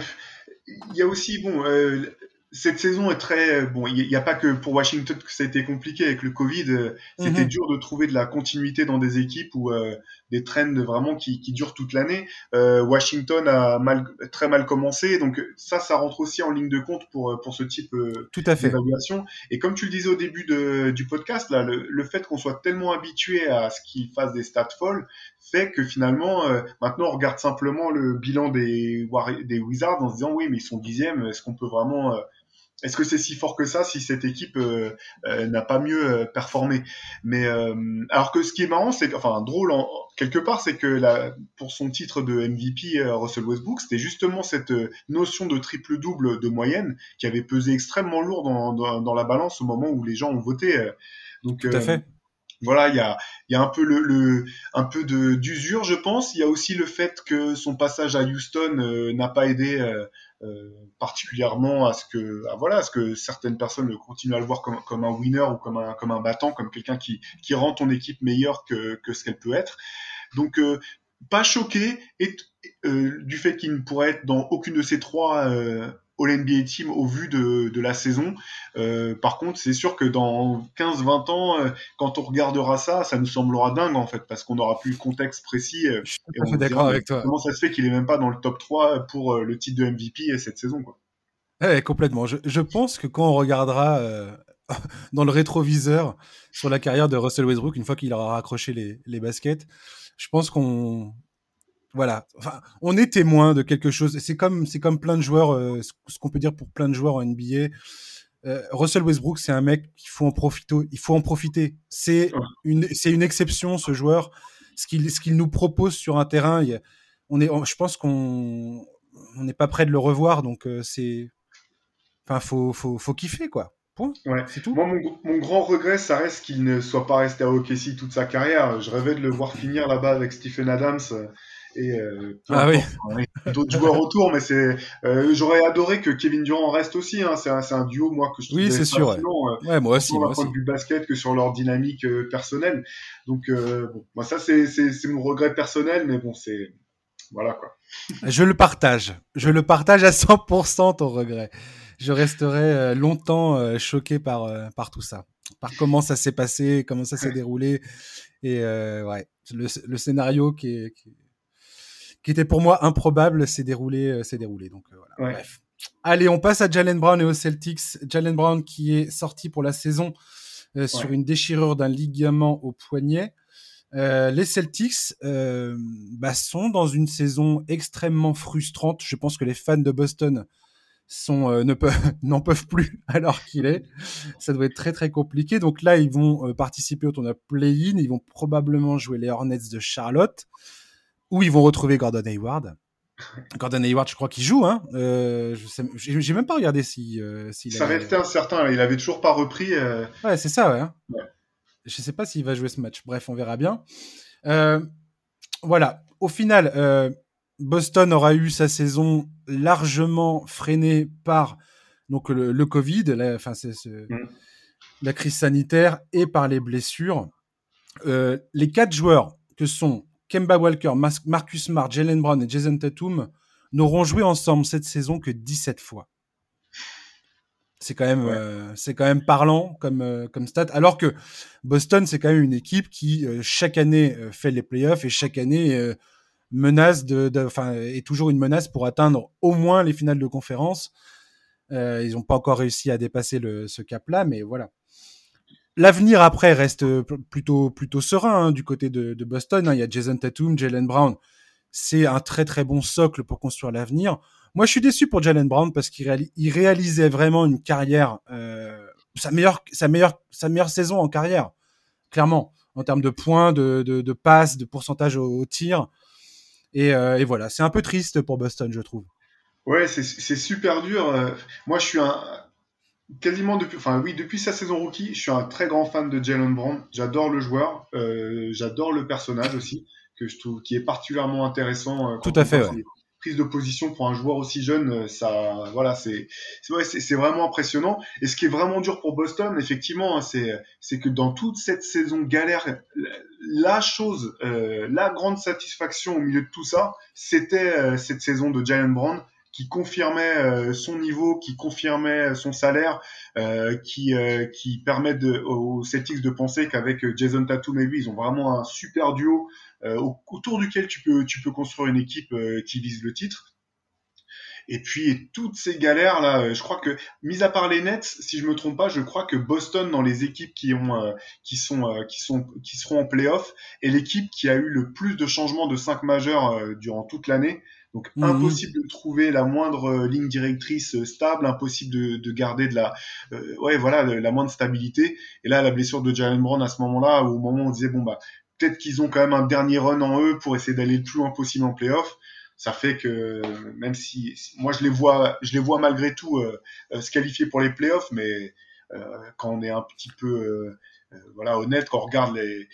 il y a aussi, bon, euh, cette saison est très bon. Il n'y a pas que pour Washington que ça a été compliqué avec le Covid. Euh, c'était -hmm. dur de trouver de la continuité dans des équipes ou euh, des trends vraiment qui, qui durent toute l'année. Euh, Washington a mal, très mal commencé, donc ça, ça rentre aussi en ligne de compte pour pour ce type euh, d'évaluation. Et comme tu le disais au début de, du podcast, là, le, le fait qu'on soit tellement habitué à ce qu'ils fassent des stats folles fait que finalement, maintenant, on regarde simplement le bilan des, des Wizards en se disant oui, mais ils sont dixièmes. Est-ce qu'on peut vraiment est-ce que c'est si fort que ça si cette équipe euh, euh, n'a pas mieux euh, performé? Mais alors que ce qui est marrant, c'est enfin drôle en, quelque part, c'est que la, pour son titre de MVP, Russell Westbrook, c'était justement cette notion de triple double de moyenne qui avait pesé extrêmement lourd dans, dans, dans, la balance au moment où les gens ont voté. Donc, Tout à fait. Voilà, il y a, y a un peu le, le un peu de d'usure, je pense. Il y a aussi le fait que son passage à Houston n'a pas aidé euh, particulièrement à ce que voilà à ce que certaines personnes continuent à le voir comme, comme un winner ou comme un comme un battant comme quelqu'un qui qui rend ton équipe meilleure que que ce qu'elle peut être. Donc euh, pas choqué et euh, du fait qu'il ne pourrait être dans aucune de ces trois All NBA Team au vu de, de la saison. Euh, par contre, c'est sûr que dans 15-20 ans, euh, quand on regardera ça, ça nous semblera dingue en fait, parce qu'on n'aura plus le contexte précis. Je suis d'accord avec toi. Comment ça se fait qu'il est même pas dans le top 3 pour le titre de MVP cette saison quoi. Ouais, complètement. Je, je, pense que quand on regardera <laughs> dans le rétroviseur sur la carrière de Russell Westbrook, une fois qu'il aura raccroché les, les baskets, je pense qu'on voilà, enfin, on est témoin de quelque chose. C'est comme, c'est comme plein de joueurs, euh, ce qu'on peut dire pour plein de joueurs en NBA. Euh, Russell Westbrook, c'est un mec qu'il faut en profiter. Il faut en profiter. C'est une, c'est une exception ce joueur. Ce qu'il, ce qu'il nous propose sur un terrain, on est, je pense qu'on, on n'est pas prêt de le revoir. Donc euh, c'est, enfin, faut, faut, faut kiffer quoi. Point. Ouais. C'est tout. Moi, mon, mon, grand regret, ça reste qu'il ne soit pas resté à OKC toute sa carrière. Je rêvais de le voir finir là-bas avec Stephen Adams et euh, ah oui. d'autres joueurs autour, mais c'est euh, j'aurais adoré que Kevin Durant reste aussi. Hein. C'est un, un, duo moi que je trouve oui, c'est sûr. Ouais. Euh, ouais. moi aussi. Sur de vue basket que sur leur dynamique personnelle. Donc bon, moi ça c'est c'est mon regret personnel, mais bon c'est voilà quoi. Je le partage. Je le partage à 100% ton regret. Je resterai longtemps choqué par par tout ça, par comment ça s'est passé, comment ça s'est déroulé et ouais le, le scénario qui est, qui est qui était pour moi improbable, s'est déroulé, euh, s'est déroulé. Donc euh, voilà. Bref. Allez, on passe à Jalen Brown et aux Celtics. Jalen Brown qui est sorti pour la saison euh, sur une déchirure d'un ligament au poignet. Euh, les Celtics euh, bah, sont dans une saison extrêmement frustrante. Je pense que les fans de Boston sont euh, ne peuvent <laughs> n'en peuvent plus <laughs> alors qu'il est. Ça doit être très très compliqué. Donc là, ils vont participer au tournoi play-in. Ils vont probablement jouer les Hornets de Charlotte où ils vont retrouver Gordon Hayward. Gordon Hayward, je crois qu'il joue. Hein. Euh, J'ai même pas regardé si. Euh, ça restait incertain. Il avait toujours pas repris. Euh... Ouais, c'est ça. Ouais. Hein. ouais. Je sais pas s'il va jouer ce match. Bref, on verra bien. Euh, voilà. Au final, Boston aura eu sa saison largement freinée par donc le, le Covid, la, c'est mm. la crise sanitaire et par les blessures. Les quatre joueurs que sont Kemba Walker, Marcus Smart, Jalen Brown et Jason Tatum n'auront joué ensemble cette saison que 17 fois. C'est quand même, ouais. euh, c'est quand même parlant comme euh, comme stat. Alors que Boston, c'est quand même une équipe qui euh, chaque année fait les playoffs et chaque année menace de, enfin, est toujours une menace pour atteindre au moins les finales de conférence. ils n'ont pas encore réussi à dépasser le, ce cap-là, mais voilà. L'avenir après reste euh, plutôt plutôt serein hein, du côté de, Boston. Hein. Il y a Jason Tatum, Jalen Brown. C'est un très très bon socle pour construire l'avenir. Moi, je suis déçu pour Jalen Brown parce qu'il réalis il réalisait vraiment une carrière, euh, sa meilleure sa meilleure sa meilleure saison en carrière, clairement en termes de points, de, passes, de pourcentage au, tir. Et, euh, et voilà, c'est un peu triste pour Boston, je trouve. Ouais, c'est super dur. Moi, je suis un, quasiment depuis, enfin oui, depuis sa saison rookie, je suis un très grand fan de Jalen Brown. J'adore le joueur, euh, j'adore le personnage aussi, que je trouve qui est particulièrement intéressant. Euh, Tout à fait. Ouais. Prise de position pour un joueur aussi jeune, euh, ça, voilà, c'est, c'est, c'est vraiment impressionnant. Et ce qui est vraiment dur pour Boston, effectivement, hein, c'est, c'est que dans toute cette saison galère, la chose, euh, la grande satisfaction au milieu de tout ça, c'était euh, cette saison de Jalen Brown qui confirmait euh, son niveau, qui confirmait son salaire, euh, qui, euh, qui permet aux Celtics de penser qu'avec Jason Tatum et lui, ils ont vraiment un super duo euh, autour duquel tu peux, tu peux construire une équipe euh, qui vise le titre. Et puis toutes ces galères là, je crois que mis à part les Nets, si je me trompe pas, je crois que Boston dans les équipes qui ont euh, qui sont euh, qui sont qui seront en playoff est l'équipe qui a eu le plus de changements de 5 majeurs euh, durant toute l'année. Donc mmh. impossible de trouver la moindre ligne directrice stable, impossible de, de garder de la euh, ouais voilà la moindre stabilité. Et là la blessure de Jalen Brown à ce moment-là, au moment où on disait bon bah peut-être qu'ils ont quand même un dernier run en eux pour essayer d'aller le plus loin possible en playoff ça fait que même si moi je les vois, je les vois malgré tout euh, se qualifier pour les playoffs, mais euh, quand on est un petit peu euh, voilà honnête, quand on regarde les,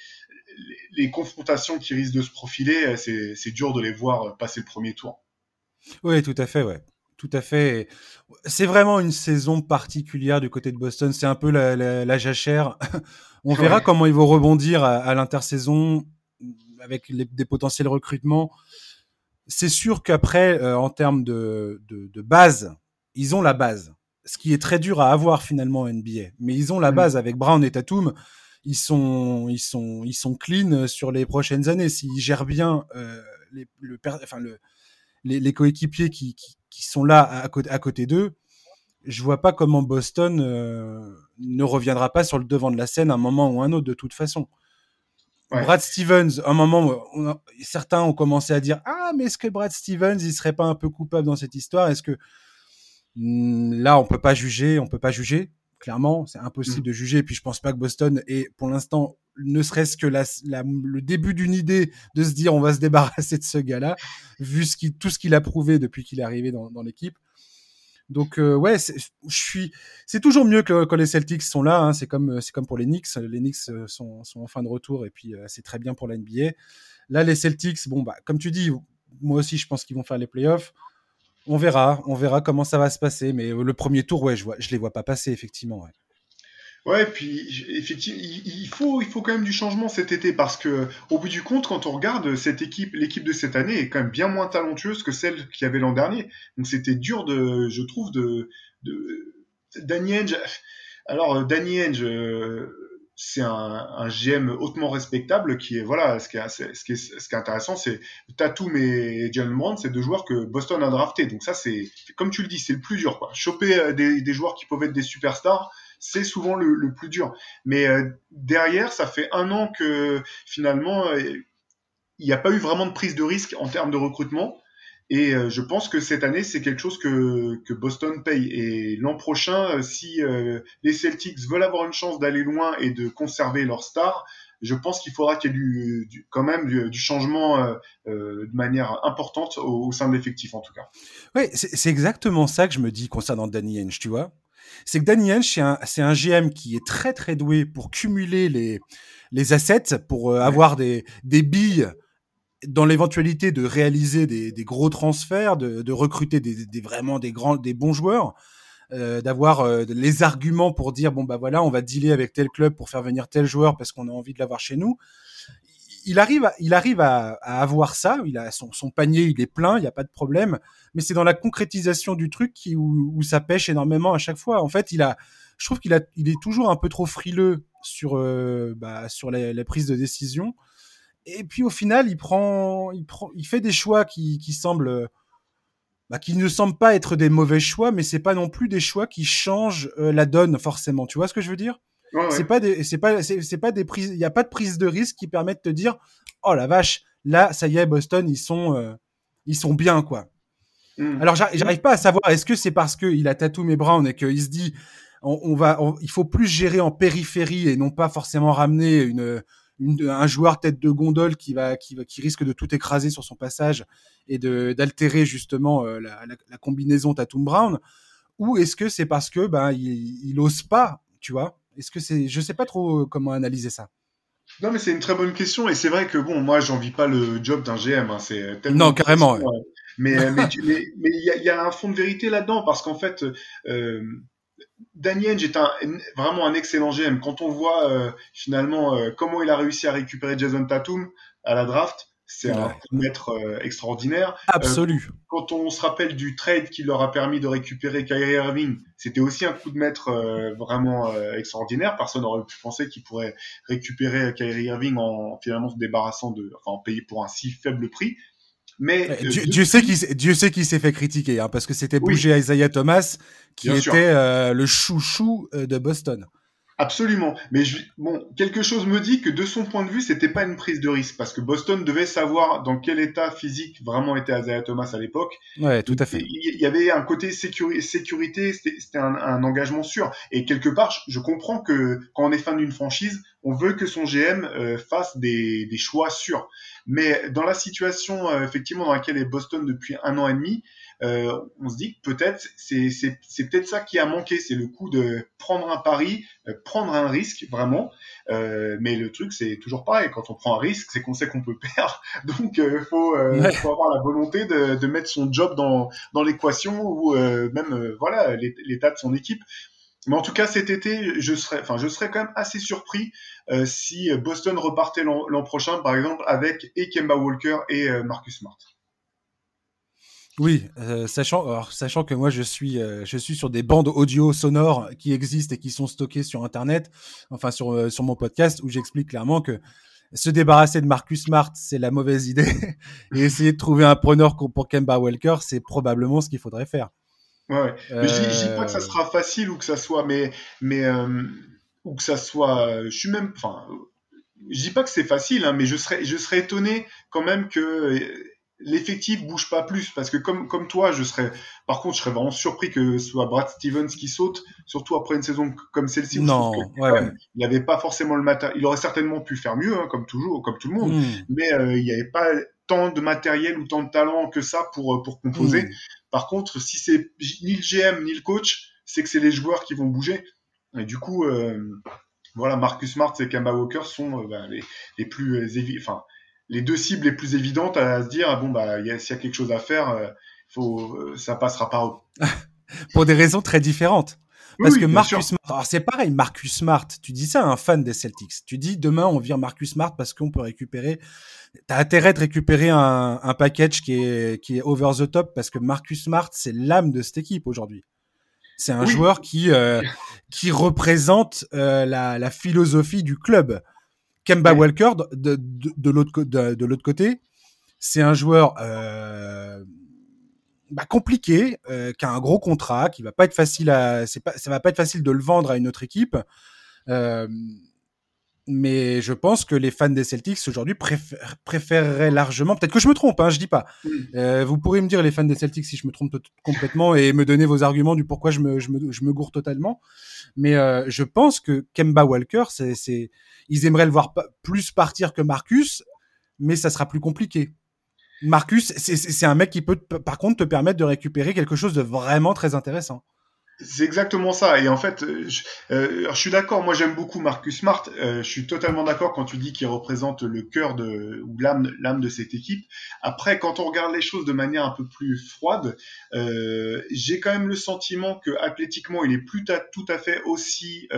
les, les, confrontations qui risquent de se profiler, c'est dur de les voir passer le premier tour. Oui, tout à fait, ouais. Tout à fait. C'est vraiment une saison particulière du côté de Boston. C'est un peu la, la, la jachère. <laughs> On verra comment ils vont rebondir à, à l'intersaison avec les, des potentiels recrutements c'est sûr qu'après, euh, en termes de, de, de, base, ils ont la base. Ce qui est très dur à avoir finalement en NBA. Mais ils ont la Mm. base avec Brown et Tatum. Ils sont, ils sont, ils sont clean sur les prochaines années. S'ils gèrent bien euh, les, le, enfin le, les, les coéquipiers qui, qui, qui sont là à, côté, à côté d'eux, je vois pas comment Boston euh, ne reviendra pas sur le devant de la scène à un moment ou un autre de toute façon. Ouais. Brad Stevens, à un moment, on a- certains ont commencé à dire ah mais est-ce que Brad Stevens il serait pas un peu coupable dans cette histoire? Est-ce que Hmm, là on peut pas juger, on peut pas juger clairement, c'est impossible Mm. de juger. Et puis je pense pas que Boston ait pour l'instant ne serait-ce que la, la- le début d'une idée de se dire on va se débarrasser de ce gars-là, vu ce qui, tout ce qu'il a prouvé depuis qu'il est arrivé dans, dans l'équipe. Donc euh, ouais, c'est- je suis, c'est toujours mieux que quand les Celtics sont là. hein. C'est comme, c'est comme pour les Knicks. Les Knicks euh, sont, sont en fin de retour et puis euh, c'est très bien pour la NBA. Là, les Celtics, bon bah comme tu dis, moi aussi je pense qu'ils vont faire les playoffs. On verra, on verra comment ça va se passer. Mais euh, le premier tour, ouais, je vois, je les vois pas passer effectivement. Ouais. Puis effectivement, il faut, quand même du changement cet été parce que, au bout du compte, quand on regarde cette équipe, l'équipe de cette année est quand même bien moins talentueuse que celle qu'il y avait l'an dernier. Donc c'était dur de, je trouve, de, Danny Ainge. Alors Danny Ainge, euh, c'est un, GM hautement respectable qui est, voilà, ce qui est, intéressant, c'est Tatum et Jalen Brown, c'est deux joueurs que Boston a draftés. Donc ça, c'est, comme tu le dis, c'est le plus dur, quoi. Choper euh, des, joueurs qui peuvent être des superstars c'est souvent le, le, plus dur. Mais euh, derrière, ça fait un an que finalement, euh, il n'y a pas eu vraiment de prise de risque en termes de recrutement. Et euh, je pense que cette année, c'est quelque chose que, que Boston paye. Et l'an prochain, euh, si les Celtics veulent avoir une chance d'aller loin et de conserver leur star, je pense qu'il faudra qu'il y ait du, du, quand même du, du changement euh, de manière importante au, au sein de l'effectif, en tout cas. Oui, c'est exactement ça que je me dis concernant Danny Ainge, tu vois c'est que Danny Ainge, c'est un, un, GM qui est très très doué pour cumuler les, les assets, pour euh, avoir des, des billes dans l'éventualité de réaliser des, des, gros transferts, de, de recruter des, des, vraiment des grands, des bons joueurs, euh, d'avoir euh, les arguments pour dire bon bah voilà, on va dealer avec tel club pour faire venir tel joueur parce qu'on a envie de l'avoir chez nous. Il arrive, à, il arrive à, à, avoir ça. Il a son, son panier, il est plein, il n'y a pas de problème. Mais c'est dans la concrétisation du truc qui, où, où, ça pêche énormément à chaque fois. En fait, il a, je trouve qu'il a, il est toujours un peu trop frileux sur, euh, bah, sur la, la, prise de décision. Et puis au final, il prend, il prend, il fait des choix qui, qui semblent, bah, qui ne semblent pas être des mauvais choix, mais c'est pas non plus des choix qui changent euh, la donne forcément. Tu vois ce que je veux dire? Ouais. C'est pas des, c'est pas, c'est pas des prises, il y a pas de prise de risque qui permettent de te dire, oh la vache, là, ça y est, Boston, ils sont, euh, ils sont bien quoi. Mmh. Alors j'arrive pas à savoir, est-ce que c'est parce qu'il a Tatum et Brown et qu'il se dit, on, on va, on, il faut plus gérer en périphérie et non pas forcément ramener une, une, un joueur tête de gondole qui va, qui va, qui risque de tout écraser sur son passage et de d'altérer justement euh, la, la, la, combinaison Tatum Brown, ou est-ce que c'est parce que ben il, il ose pas, tu vois? Est-ce que c'est, je sais pas trop comment analyser ça. Non, mais c'est une très bonne question. Et c'est vrai que, bon, moi, j'envie pas le job d'un GM. Hein, c'est non, carrément. Ouais. Mais il mais, mais, mais, y, a, y, a un fond de vérité là-dedans parce qu'en fait, euh, Danny Ainge est un, vraiment un excellent GM. Quand on voit euh, finalement euh, comment il a réussi à récupérer Jason Tatum à la draft, c'est ouais. un coup de maître euh, extraordinaire. Absolu. quand on se rappelle du trade qui leur a permis de récupérer Kyrie Irving, c'était aussi un coup de maître vraiment extraordinaire. Personne n'aurait pu penser qu'il pourrait récupérer Kyrie Irving en finalement se débarrassant de, enfin, en payer pour un si faible prix. Mais euh, Dieu, Dieu, sait qui Dieu sait qui s'est fait critiquer hein, parce que c'était bouger oui. Isaiah Thomas qui Bien était euh, le chouchou euh, de Boston. Absolument, mais je, bon, quelque chose me dit que de son point de vue, c'était pas une prise de risque parce que Boston devait savoir dans quel état physique vraiment était Isaiah Thomas à l'époque. Ouais, tout à fait. Il y avait un côté sécuri sécurité, c'était un, un, engagement sûr. Et quelque part, je comprends que quand on est fan d'une franchise, on veut que son GM euh, fasse des, des, choix sûrs. Mais dans la situation euh, effectivement dans laquelle est Boston depuis un an et demi, euh, on se dit que peut-être c'est peut-être ça qui a manqué, c'est le coup de prendre un pari, prendre un risque vraiment. Mais le truc c'est toujours pareil, quand on prend un risque, c'est qu'on sait qu'on peut <laughs> perdre, donc il faut, ouais. faut, avoir la volonté de, de, mettre son job dans, dans l'équation ou même voilà l'état de son équipe. Mais en tout cas, cet été, je serais, enfin, je serais quand même assez surpris euh, si Boston repartait l'an prochain, par exemple, avec et Kemba Walker et euh, Marcus Smart. Oui, euh, sachant, alors, sachant que moi je suis, je suis sur des bandes audio sonores qui existent et qui sont stockées sur Internet, enfin sur, sur mon podcast où j'explique clairement que se débarrasser de Marcus Smart, c'est la mauvaise idée, <laughs> et essayer de trouver un preneur pour Kemba Walker, c'est probablement ce qu'il faudrait faire. Ouais, mais je, dis, dis pas que ça sera facile ou que ça soit, mais, mais ou que ça soit, je suis même, enfin, je dis pas que c'est facile, hein, mais je serais, je serais étonné quand même que l'effectif bouge pas plus parce que comme comme toi je serais par contre je serais vraiment surpris que ce soit Brad Stevens qui saute surtout après une saison comme celle-ci non il n'avait pas forcément le matériel il aurait certainement pu faire mieux hein, comme toujours comme tout le monde hmm. mais euh, il n'y avait pas tant de matériel ou tant de talent que ça pour euh, pour composer hmm. Par contre si c'est ni le GM ni le coach c'est que c'est les joueurs qui vont bouger et du coup euh, voilà Marcus Smart et Kemba Walker sont bah, les, les deux cibles les plus évidentes à se dire ah bon bah s'il y a quelque chose à faire, euh, euh, ça passera par eux. <laughs> Pour des raisons très différentes. Parce que Marcus Smart, c'est pareil, Marcus Smart, tu dis ça à un fan des Celtics. Tu dis demain on vire Marcus Smart parce qu'on peut récupérer. T'as intérêt de récupérer un, un, package qui est qui est over the top parce que Marcus Smart c'est l'âme de cette équipe aujourd'hui. C'est un joueur qui euh, qui représente la, la philosophie du club. Kemba Walker, de, de, de l'autre de, l'autre côté, c'est un joueur euh, bah, compliqué, euh, qui a un gros contrat, qui va pas être facile à, c'est pas, ça va pas être facile de le vendre à une autre équipe. Euh, mais je pense que les fans des Celtics aujourd'hui préféreraient largement, peut-être que je me trompe, hein, je dis pas. Euh, vous pourrez me dire les fans des Celtics si je me trompe complètement et me donner vos arguments du pourquoi je me, je me, je me gourre totalement. Mais euh, je pense que Kemba Walker, c'est, c'est, ils aimeraient le voir plus partir que Marcus, mais ça sera plus compliqué. Marcus, c'est, un mec qui peut par contre te permettre de récupérer quelque chose de vraiment très intéressant. C'est exactement ça. Et en fait, euh, je, euh, je suis d'accord. Moi, j'aime beaucoup Marcus Smart. Euh, je suis totalement d'accord quand tu dis qu'il représente le cœur de ou l'âme, l'âme de cette équipe. Après, quand on regarde les choses de manière un peu plus froide, euh, j'ai quand même le sentiment que athlétiquement, il est plus tout à fait aussi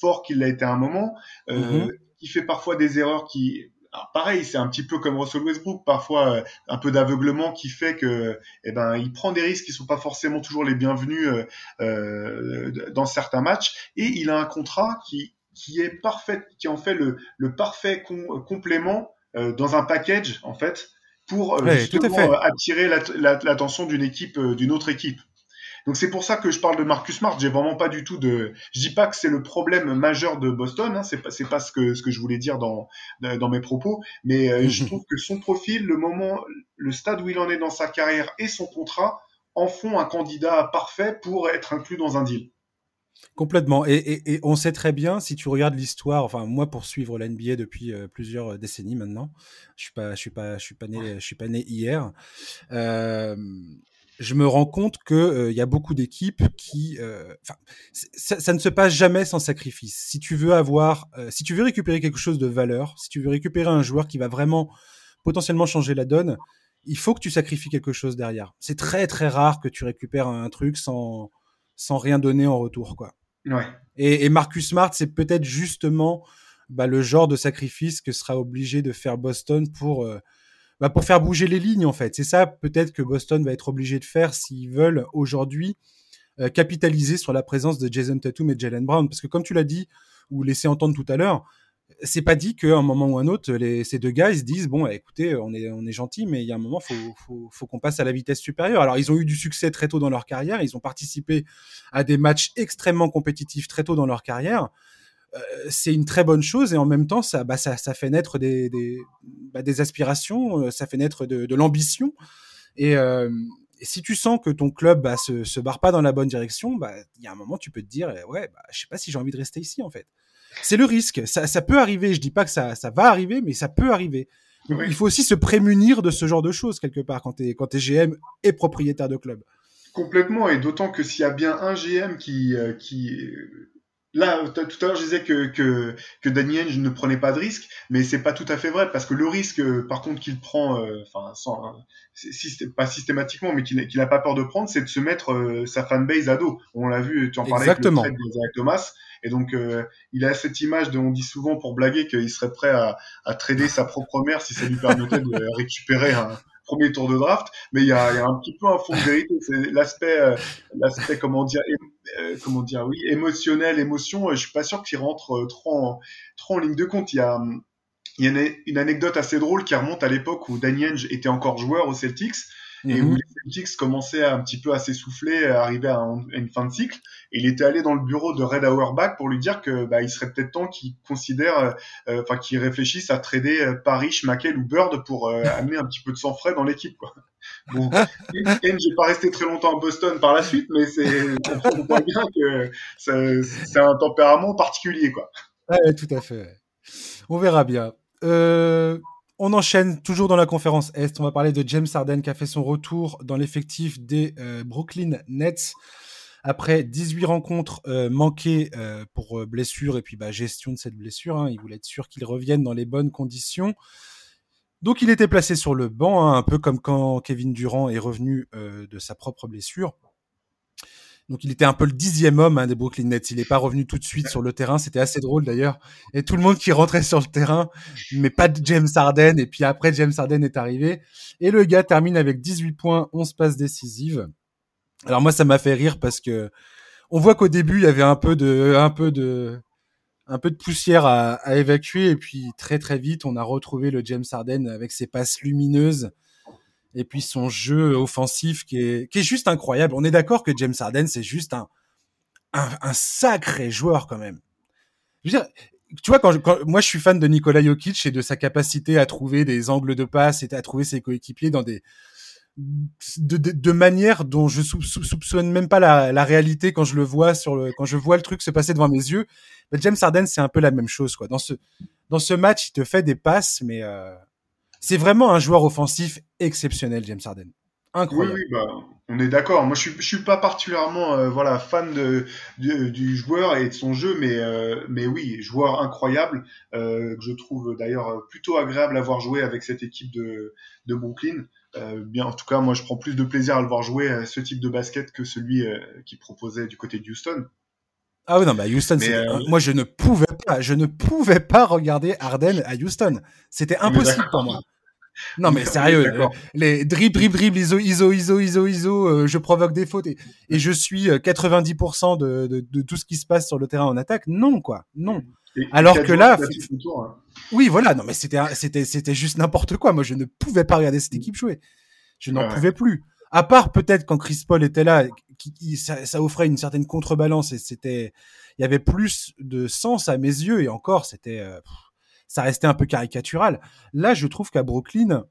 fort qu'il l'a été à un moment. Mm-hmm. Il fait parfois des erreurs qui pareil, c'est un petit peu comme Russell Westbrook, parfois euh, un peu d'aveuglement qui fait que, eh ben, il prend des risques qui sont pas forcément toujours les bienvenus euh, euh dans certains matchs, et il a un contrat qui qui est parfait, qui en fait le, le parfait complément euh, dans un package en fait pour justement attirer l'attention d'une équipe, d'une autre équipe. Donc c'est pour ça que je parle de Marcus Smart. J'ai vraiment pas du tout de. Je dis pas que c'est le problème majeur de Boston. Hein. C'est pas c'est pas ce que ce que je voulais dire dans dans mes propos. Mais euh, je <laughs> trouve que son profil, le moment, le stade où il en est dans sa carrière et son contrat en font un candidat parfait pour être inclus dans un deal. Complètement. Et, et, et, on sait très bien, si tu regardes l'histoire, enfin moi pour suivre l'NBA depuis euh, plusieurs décennies maintenant, je suis pas, je suis pas, je suis pas né, je suis pas né hier. Euh, je me rends compte que euh, il y a beaucoup d'équipes qui, euh, ça, ça, ne se passe jamais sans sacrifice. Si tu veux avoir, euh, si tu veux récupérer quelque chose de valeur, si tu veux récupérer un joueur qui va vraiment potentiellement changer la donne, il faut que tu sacrifies quelque chose derrière. C'est très très rare que tu récupères un, truc sans sans rien donner en retour, quoi. Ouais. Et, et Marcus Smart, c'est peut-être justement bah, le genre de sacrifice que sera obligé de faire Boston pour bah, pour faire bouger les lignes en fait. C'est ça peut-être que Boston va être obligé de faire s'ils veulent aujourd'hui euh, capitaliser sur la présence de Jason Tatum et Jalen Brown. Parce que comme tu l'as dit ou laissé entendre tout à l'heure, c'est pas dit qu'à un moment ou un autre, les, ces deux gars ils se disent bon, écoutez, on est on est gentil, mais il y a un moment faut faut, faut qu'on passe à la vitesse supérieure. Alors ils ont eu du succès très tôt dans leur carrière, ils ont participé à des matchs extrêmement compétitifs très tôt dans leur carrière. Euh, c'est une très bonne chose et en même temps ça, bah, ça, ça fait naître des, des, bah, des aspirations, euh, ça fait naître de, de l'ambition. Et, euh, et, si tu sens que ton club bah, se, se barre pas dans la bonne direction, bah, il y a un moment tu peux te dire ouais, bah, je sais pas si j'ai envie de rester ici en fait. C'est le risque, ça, ça, peut arriver. Je dis pas que ça, ça va arriver, mais ça peut arriver. Il faut aussi se prémunir de ce genre de choses quelque part quand tu es, quand es GM et propriétaire de club. Complètement, et d'autant que s'il y a bien un GM qui, qui Là, tout à l'heure, je disais que, que, que Danny ne prenait pas de risque, mais c'est pas tout à fait vrai, parce que le risque, euh, par contre, qu'il prend, euh, enfin, sans, pas systématiquement, mais qu'il n'a pas peur de prendre, c'est de se mettre euh, sa fanbase à dos. On l'a vu, tu en parlais Exactement. avec le trade de Thomas, et donc il a cette image de, on dit souvent pour blaguer qu'il serait prêt à, à trader sa propre mère si ça lui permettait de récupérer un, premier tour de draft, mais il y a, un petit peu un fond de vérité. C'est l'aspect, euh, l'aspect comment dire, euh, comment dire, oui, émotionnel, émotion. je suis pas sûr qu'il rentre trop en, trop en ligne de compte. Il y a, il y a une, anecdote assez drôle qui remonte à l'époque où Danny Ainge était encore joueur aux Celtics et où mhm. les Celtics commençaient un petit peu à s'essouffler, à arriver à, une fin de cycle. Et il était allé dans le bureau de Red Auerbach pour lui dire que bah, il serait peut-être temps qu'il considère, euh, euh, enfin qu'il réfléchisse à trader euh, Paris, Schmackel ou Bird pour <laughs> amener un petit peu de sang frais dans l'équipe. Bon, <laughs> n'est pas resté très longtemps à Boston par la suite, mais c'est on voit bien que c'est un tempérament particulier, quoi. Ouais, tout à fait. On verra bien. Euh, on enchaîne toujours dans la conférence Est. On va parler de James Harden qui a fait son retour dans l'effectif des euh, Brooklyn Nets après 18 rencontres euh, manquées euh, pour blessure et puis bah, gestion de cette blessure. Hein. Il voulait être sûr qu'il revienne dans les bonnes conditions. Donc il était placé sur le banc, hein, un peu comme quand Kevin Durant est revenu de sa propre blessure. Donc il était un peu le dixième homme hein, des Brooklyn Nets. Il n'est pas revenu tout de suite sur le terrain. C'était assez drôle d'ailleurs. Et tout le monde qui rentrait sur le terrain, mais pas de James Harden. Et puis après, James Harden est arrivé. Et le gars termine avec 18 points, 11 passes décisives. Alors moi, ça m'a fait rire parce que on voit qu'au début, il y avait un peu de, un peu de, un peu de poussière à, évacuer. Et puis très très vite, on a retrouvé le James Harden avec ses passes lumineuses et puis son jeu offensif qui est, qui est juste incroyable. On est d'accord que James Harden, c'est juste un, un, sacré joueur quand même. Je veux dire, tu vois, quand, moi je suis fan de Nikola Jokic et de sa capacité à trouver des angles de passe et à trouver ses coéquipiers dans des de, de, manière dont je soupçonne même pas la, la, réalité quand je le vois sur le quand je vois le truc se passer devant mes yeux. James Harden, c'est un peu la même chose quoi. Dans ce dans ce match, il te fait des passes, mais euh, c'est vraiment un joueur offensif exceptionnel, James Harden. Incroyable. Oui, oui bah, on est d'accord. Moi, je suis, suis pas particulièrement euh, voilà fan de, du joueur et de son jeu, mais euh, mais oui, joueur incroyable euh, que je trouve d'ailleurs plutôt agréable à voir jouer avec cette équipe de, de Brooklyn. bien, en tout cas, moi, je prends plus de plaisir à le voir jouer ce type de basket que celui qui proposait du côté de Houston. Ah oui, non, bah Houston, moi je ne pouvais pas, je ne pouvais pas regarder Harden à Houston. C'était impossible pour moi. Non mais <laughs> sérieux, euh, les dribble, dribble, dribble, iso, iso, iso, iso, iso, euh, je provoque des fautes et, je suis 90% euh, de, de, de, tout ce qui se passe sur le terrain en attaque. Non quoi, non. Alors que là, hein. oui voilà, non mais c'était c'était c'était juste n'importe quoi. Moi je ne pouvais pas regarder cette équipe jouer. Je n'en pouvais plus. À part peut-être quand Chris Paul était là, qui, ça, ça, offrait une certaine contrebalance et c'était, il y avait plus de sens à mes yeux et encore c'était ça restait un peu caricatural. Là, je trouve qu'à Brooklyn,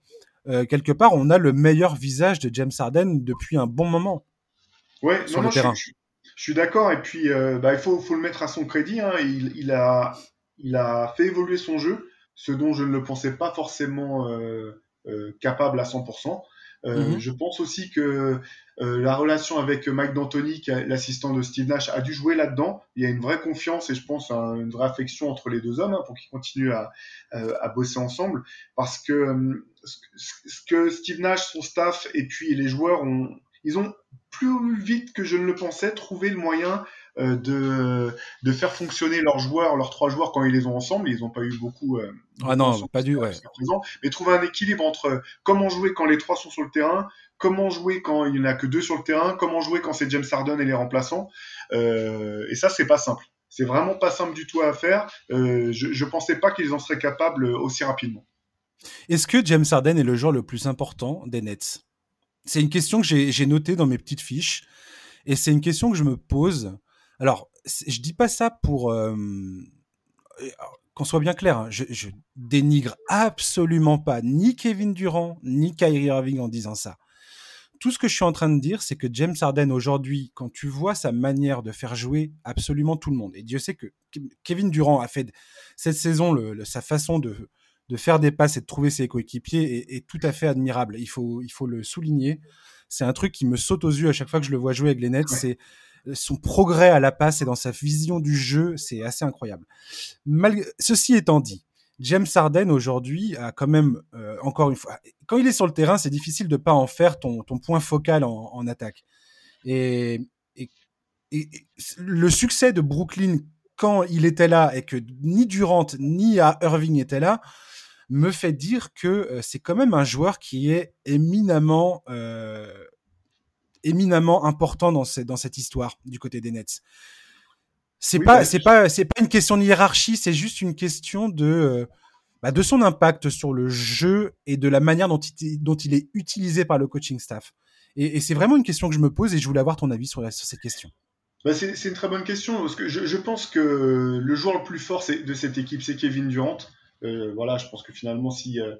euh, quelque part, on a le meilleur visage de James Harden depuis un bon moment. Ouais, sur le terrain. Je, suis d'accord. Et puis, euh, bah, il faut, faut, le mettre à son crédit. Hein. Il, il, a, il a fait évoluer son jeu, ce dont je ne le pensais pas forcément euh capable à 100%. Euh, mhm. Je pense aussi que euh, la relation avec Mike D'Antoni, l'assistant de Steve Nash, a dû jouer là-dedans. Il y a une vraie confiance et je pense une vraie affection entre les deux hommes hein, pour qu'ils continuent à, à, bosser ensemble. Parce que euh, ce que Steve Nash, son staff et puis les joueurs ont, ils ont plus vite que je ne le pensais trouvé le moyen euh, de, de faire fonctionner leurs joueurs, leurs trois joueurs quand ils les ont ensemble. Ils n'ont pas eu beaucoup. Euh, ah non, pas du. Ouais. mais trouver un équilibre entre comment jouer quand les trois sont sur le terrain, comment jouer quand il n'y en a que deux sur le terrain, comment jouer quand c'est James Harden et les remplaçants. Euh, et ça, c'est pas simple. C'est vraiment pas simple du tout à faire. Euh, je, je pensais pas qu'ils en seraient capables aussi rapidement. Est-ce que James Harden est le joueur le plus important des Nets? C'est une question que j'ai notée dans mes petites fiches. Et c'est une question que je me pose alors, je dis pas ça pour euh, qu'on soit bien clair. Hein, je, dénigre absolument pas ni Kevin Durant ni Kyrie Irving en disant ça. Tout ce que je suis en train de dire, c'est que James Harden aujourd'hui, quand tu vois sa manière de faire jouer absolument tout le monde, et Dieu sait que Kevin Durant a fait cette saison sa façon de, de faire des passes et de trouver ses coéquipiers est, tout à fait admirable. Il faut, il faut le souligner. C'est un truc qui me saute aux yeux à chaque fois que je le vois jouer avec les Nets. C'est son progrès à la passe et dans sa vision du jeu, c'est assez incroyable. Ceci étant dit, James Harden aujourd'hui a quand même, euh, encore une fois, quand il est sur le terrain, c'est difficile de pas en faire ton, ton point focal en, en attaque. Et, et, et, le succès de Brooklyn quand il était là et que ni Durant ni Irving étaient là, me fait dire que c'est quand même un joueur qui est éminemment éminemment important dans, dans cette histoire du côté des Nets. C'est pas, bah, c'est pas, c'est pas une question de hiérarchie, c'est juste une question de, euh, bah, de son impact sur le jeu et de la manière dont il, dont il est utilisé par le coaching staff. Et, c'est vraiment une question que je me pose et je voulais avoir ton avis sur, sur cette question. Bah c'est, une très bonne question parce que je, je, pense que le joueur le plus fort de cette équipe, c'est Kevin Durant. Euh, voilà, je pense que finalement, si euh,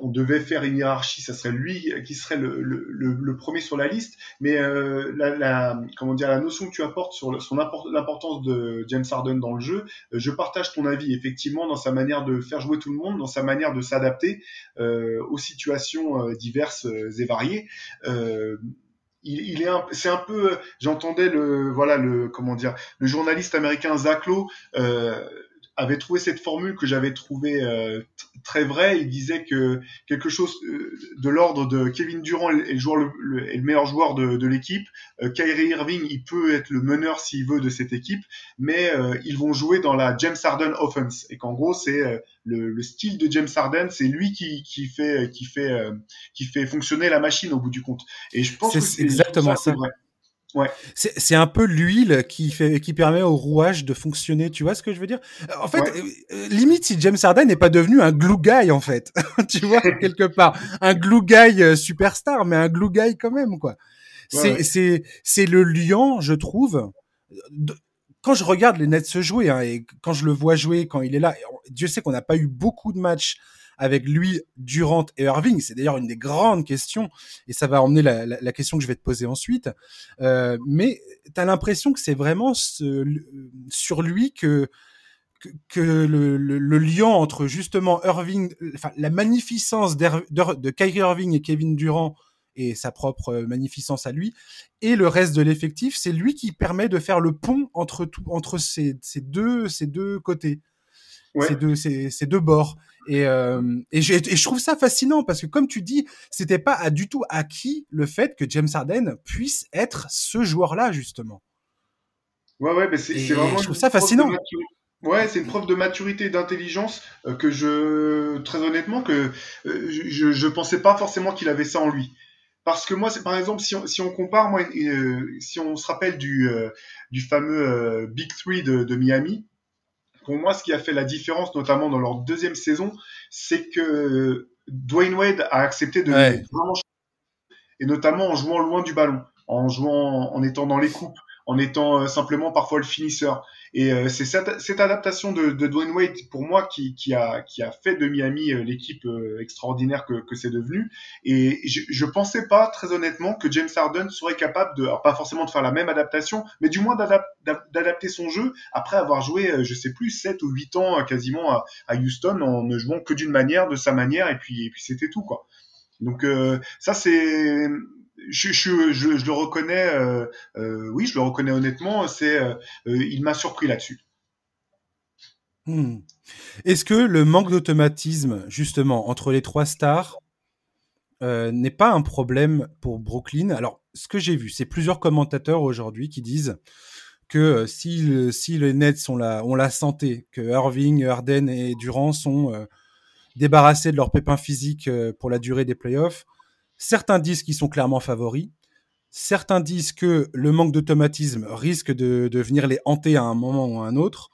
on devait faire une hiérarchie, ça serait lui qui serait le, premier sur la liste. Mais euh, la, comment dire, la notion que tu apportes sur l'importance de James Harden dans le jeu, je partage ton avis effectivement dans sa manière de faire jouer tout le monde, dans sa manière de s'adapter aux situations diverses et variées. Il, est c'est un peu j'entendais le voilà le comment dire le journaliste américain Zach Lowe avait trouvé cette formule que j'avais trouvée euh, très vraie. Il disait que quelque chose euh, de l'ordre de Kevin Durant est le, joueur le, est le meilleur joueur de, de l'équipe. Euh, Kyrie Irving, il peut être le meneur s'il veut de cette équipe, mais ils vont jouer dans la James Harden offense et qu'en gros c'est le, le, style de James Harden, c'est lui qui, qui fait qui fait qui fait fonctionner la machine au bout du compte. Et je pense que c'est exactement ça. Vrai. Ouais. C'est un peu l'huile qui fait qui permet au rouage de fonctionner. Tu vois ce que je veux dire? En fait, euh, limite si James Harden n'est pas devenu un glue guy en fait, <laughs> tu vois <laughs> quelque part, un glue guy euh, superstar, mais un glue guy quand même quoi. C'est c'est c'est le lion, je trouve. quand je regarde les Nets se jouer hein, et quand je le vois jouer, quand il est là, Dieu sait qu'on n'a pas eu beaucoup de matchs avec lui, Durant et Irving. C'est d'ailleurs une des grandes questions, et ça va emmener la, la, la question que je vais te poser ensuite. Euh, mais tu as l'impression que c'est vraiment ce, sur lui que que, le, le, lien entre justement Irving, enfin la magnificence de, de Kyrie Irving et Kevin Durant et sa propre magnificence à lui, et le reste de l'effectif, c'est lui qui permet de faire le pont entre tout, entre ces, ces deux, ces deux côtés, ces deux, ces, ces deux bords. Et, euh, et, et, je trouve ça fascinant parce que comme tu dis, c'était pas du tout acquis le fait que James Harden puisse être ce joueur-là justement. Ouais, ouais, mais c'est vraiment. Je trouve ça fascinant. Ouais, c'est une preuve de maturité et d'intelligence euh, que je, très honnêtement, que euh, je, je pensais pas forcément qu'il avait ça en lui. Parce que moi, c'est par exemple, si on, si on compare, moi, euh, si on se rappelle du, du fameux Big Three de, de Miami, pour moi, ce qui a fait la différence, notamment dans leur deuxième saison, c'est que Dwayne Wade a accepté de vraiment et notamment en jouant loin du ballon, en jouant, en étant dans les coupes, en étant euh, simplement parfois le finisseur. Et euh, c'est cette, cette, adaptation de, de, Dwayne Wade pour moi qui, qui, a, qui a fait de Miami euh, l'équipe extraordinaire que, que c'est devenu. Et je, je pensais pas très honnêtement que James Harden serait capable de, pas forcément de faire la même adaptation, mais du moins d'adapter son jeu après avoir joué, je sais plus, 7 ou 8 ans quasiment à, à Houston en ne jouant que d'une manière, de sa manière, et puis, et puis c'était tout quoi. Donc ça c'est je, le reconnais, euh, euh, oui, je le reconnais honnêtement, c'est, euh, il m'a surpris là-dessus. Hmm. Est-ce que le manque d'automatisme, justement, entre les trois stars, n'est pas un problème pour Brooklyn? Alors, ce que j'ai vu, c'est plusieurs commentateurs aujourd'hui qui disent que si, les Nets ont la, santé, que Irving, Harden et Durant sont débarrassés de leurs pépins physiques pour la durée des playoffs, Certains disent qu'ils sont clairement favoris. Certains disent que le manque d'automatisme risque de, de, venir les hanter à un moment ou à un autre.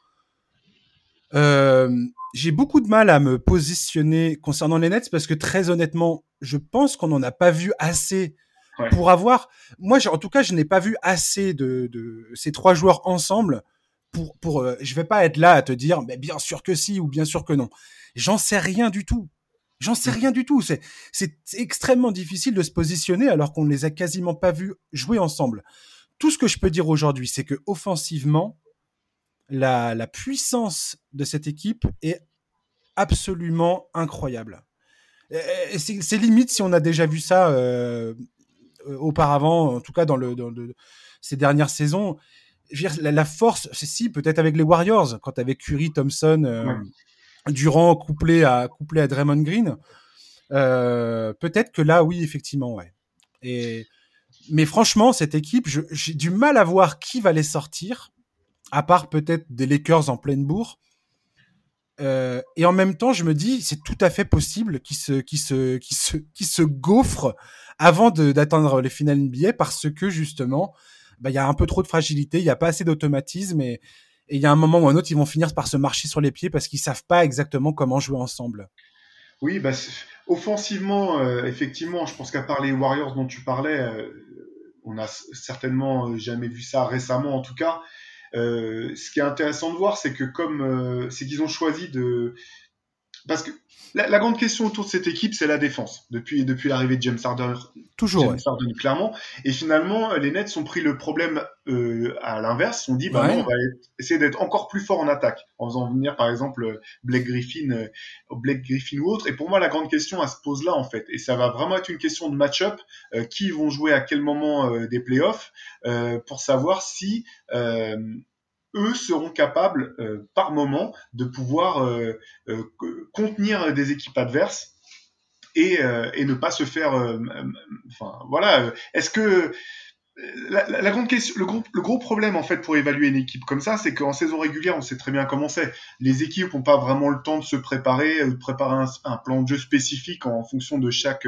Euh, j'ai beaucoup de mal à me positionner concernant les Nets parce que très honnêtement, je pense qu'on n'en a pas vu assez ouais. pour avoir. Moi, en tout cas, je n'ai pas vu assez de, de, ces trois joueurs ensemble pour. pour euh, je vais pas être là à te dire, mais bien sûr que si ou bien sûr que non. J'en sais rien du tout. J'en sais rien du tout. C'est, c'est extrêmement difficile de se positionner alors qu'on ne les a quasiment pas vus jouer ensemble. Tout ce que je peux dire aujourd'hui, c'est que offensivement, la, la puissance de cette équipe est absolument incroyable. C'est, c'est limite si on a déjà vu ça euh, auparavant, en tout cas dans, le, dans le, ces dernières saisons. Je veux dire, la, la force, c'est si peut-être avec les Warriors, quand avec Curry, Thompson, euh, ouais. Durant couplé à couplé à Draymond Green, euh, peut-être que là, oui, effectivement, ouais. Et mais franchement, cette équipe, j'ai du mal à voir qui va les sortir, à part peut-être des Lakers en pleine bourre. Euh, et en même temps, je me dis, c'est tout à fait possible qu'il se, qu'il se, se, se gaufre avant d'atteindre les finales NBA parce que justement, bah, il y a un peu trop de fragilité, il n'y a pas assez d'automatisme et il y a un moment ou un autre, ils vont finir par se marcher sur les pieds parce qu'ils savent pas exactement comment jouer ensemble. Oui, bah, offensivement, euh, effectivement, je pense qu'à part les Warriors dont tu parlais, euh, on n'a certainement jamais vu ça récemment en tout cas. Euh, ce qui est intéressant de voir, c'est que comme euh, c'est qu'ils ont choisi de parce que la, grande question autour de cette équipe, c'est la défense. Depuis, depuis l'arrivée de James Harden, toujours James Harden, clairement. Et finalement, les Nets ont pris le problème euh, à l'inverse. On dit, bah non, on va essayer d'être encore plus fort en attaque, en faisant venir par exemple Blake Griffin, euh, Blake Griffin ou autre. Et pour moi, la grande question, elle se pose là en fait. Et ça va vraiment être une question de match-up, euh, qui vont jouer à quel moment euh, des playoffs, euh, pour savoir si eux seront capables euh, par moment de pouvoir euh, euh, contenir des équipes adverses et, ne pas se faire. enfin voilà. Est-ce que la, grande question, le gros, le gros problème en fait pour évaluer une équipe comme ça, c'est qu'en saison régulière, on sait très bien comment c'est. Les équipes n'ont pas vraiment le temps de se préparer, de préparer un, plan de jeu spécifique en fonction de chaque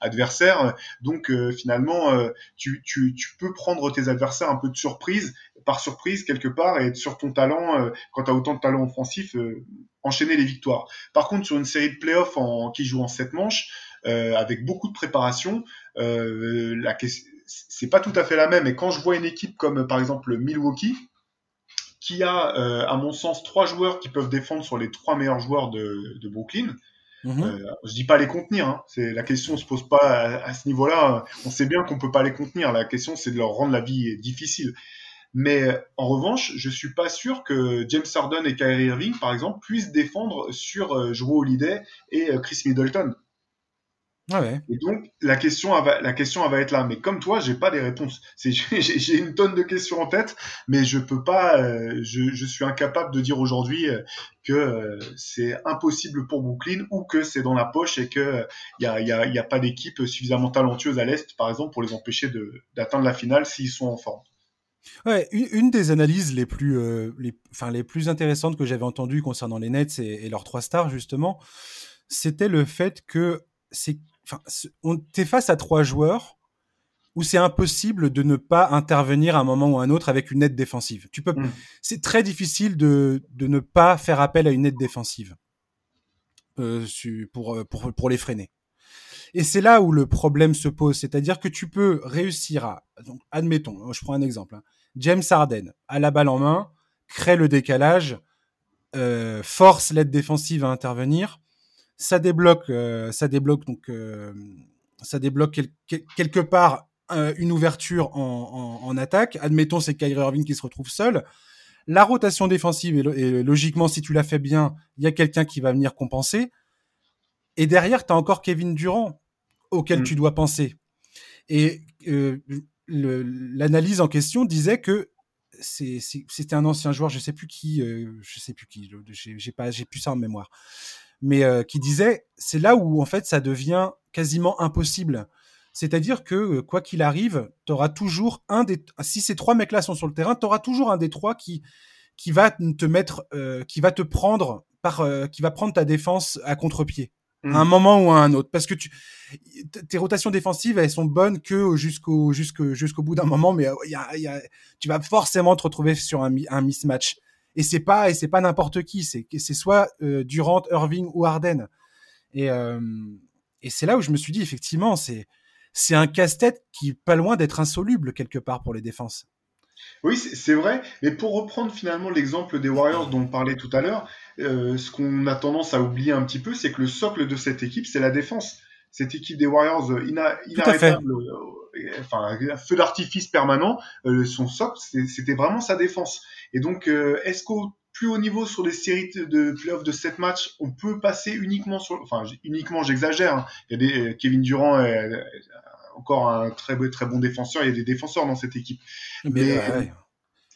adversaire. Donc finalement, tu, tu, tu, peux prendre tes adversaires un peu de surprise par surprise quelque part et être sur ton talent euh, quand tu as autant de talent offensif, euh, enchaîner les victoires. Par contre, sur une série de playoffs en, qui joue en sept manches, euh, avec beaucoup de préparation, la c'est pas tout à fait la même. Et quand je vois une équipe comme par exemple Milwaukee, qui a, à mon sens, trois joueurs qui peuvent défendre sur les trois meilleurs joueurs de, de Brooklyn, Mmh. Euh, je dis pas les contenir. Hein. C'est la question se pose pas à, à ce niveau-là. On sait bien qu'on peut pas les contenir. La question c'est de leur rendre la vie difficile. Mais euh, en revanche, je suis pas sûr que James Harden et Kyrie Irving, par exemple, puissent défendre sur euh, Drew Holiday et euh, Chris Middleton. Ah ouais. Et donc la question, va, la question va être là. Mais comme toi, j'ai pas les réponses. <laughs> J'ai une tonne de questions en tête, mais je peux pas. Euh, je, je, suis incapable de dire aujourd'hui que euh, c'est impossible pour Brooklyn ou que c'est dans la poche et que il y a, y, a, y a, pas d'équipe suffisamment talentueuse à l'est, par exemple, pour les empêcher d'atteindre la finale s'ils sont en forme. Ouais, une, des analyses les plus, euh, les, enfin, les plus intéressantes que j'avais entendues concernant les Nets et, leurs trois stars, justement, c'était le fait que c'est, enfin, on t'es face à trois joueurs où c'est impossible de ne pas intervenir à un moment ou à un autre avec une aide défensive. Tu peux, mm. c'est très difficile de, de ne pas faire appel à une aide défensive euh, pour, euh, pour, pour les freiner. Et c'est là où le problème se pose, c'est-à-dire que tu peux réussir à, donc, admettons, je prends un exemple, hein, James Harden a la balle en main, crée le décalage, euh, force l'aide défensive à intervenir, ça débloque, euh, ça débloque donc, euh, ça débloque quelque part euh, une ouverture en, en, en attaque. Admettons c'est Kyrie Irving qui se retrouve seul. La rotation défensive et, et logiquement si tu la fais bien, il y a quelqu'un qui va venir compenser. Et derrière, tu as encore Kevin Durant auquel mm. tu dois penser. Et euh, l'analyse en question disait que c'était un ancien joueur, je sais plus qui, euh, je sais plus qui, j'ai pas, j'ai plus ça en mémoire, mais euh, qui disait, c'est là où en fait ça devient quasiment impossible. C'est-à-dire que euh, quoi qu'il arrive, tu auras toujours un des, si ces trois mecs-là sont sur le terrain, tu auras toujours un des trois qui qui va te mettre, euh, qui va te prendre par, euh, qui va prendre ta défense à contre-pied à un mm. moment ou à un autre. Parce que tu, tes rotations défensives, elles sont bonnes que jusqu'au jusqu'au jusqu'au bout d'un moment, mais il y a, y a, tu vas forcément te retrouver sur un, un mismatch. Et c'est pas et c'est pas n'importe qui, c'est c'est soit euh, Durant, Irving ou Harden. Et euh, et c'est là où je me suis dit effectivement, c'est c'est un casse-tête qui est pas loin d'être insoluble quelque part pour les défenses. Oui, c'est vrai. Mais pour reprendre finalement l'exemple des Warriors dont on parlait tout à l'heure, euh, ce qu'on a tendance à oublier un petit peu, c'est que le socle de cette équipe, c'est la défense. Cette équipe des Warriors ina inarrêtable, euh, enfin, feu d'artifice permanent, son socle, c'était vraiment sa défense. Et donc, est-ce qu'au plus haut niveau sur les séries de playoffs de 7 matchs, on peut passer uniquement sur, enfin, uniquement, j'exagère. Hein. Il y a des Kevin Durant, encore un très, très bon défenseur. Il y a des défenseurs dans cette équipe. Mais,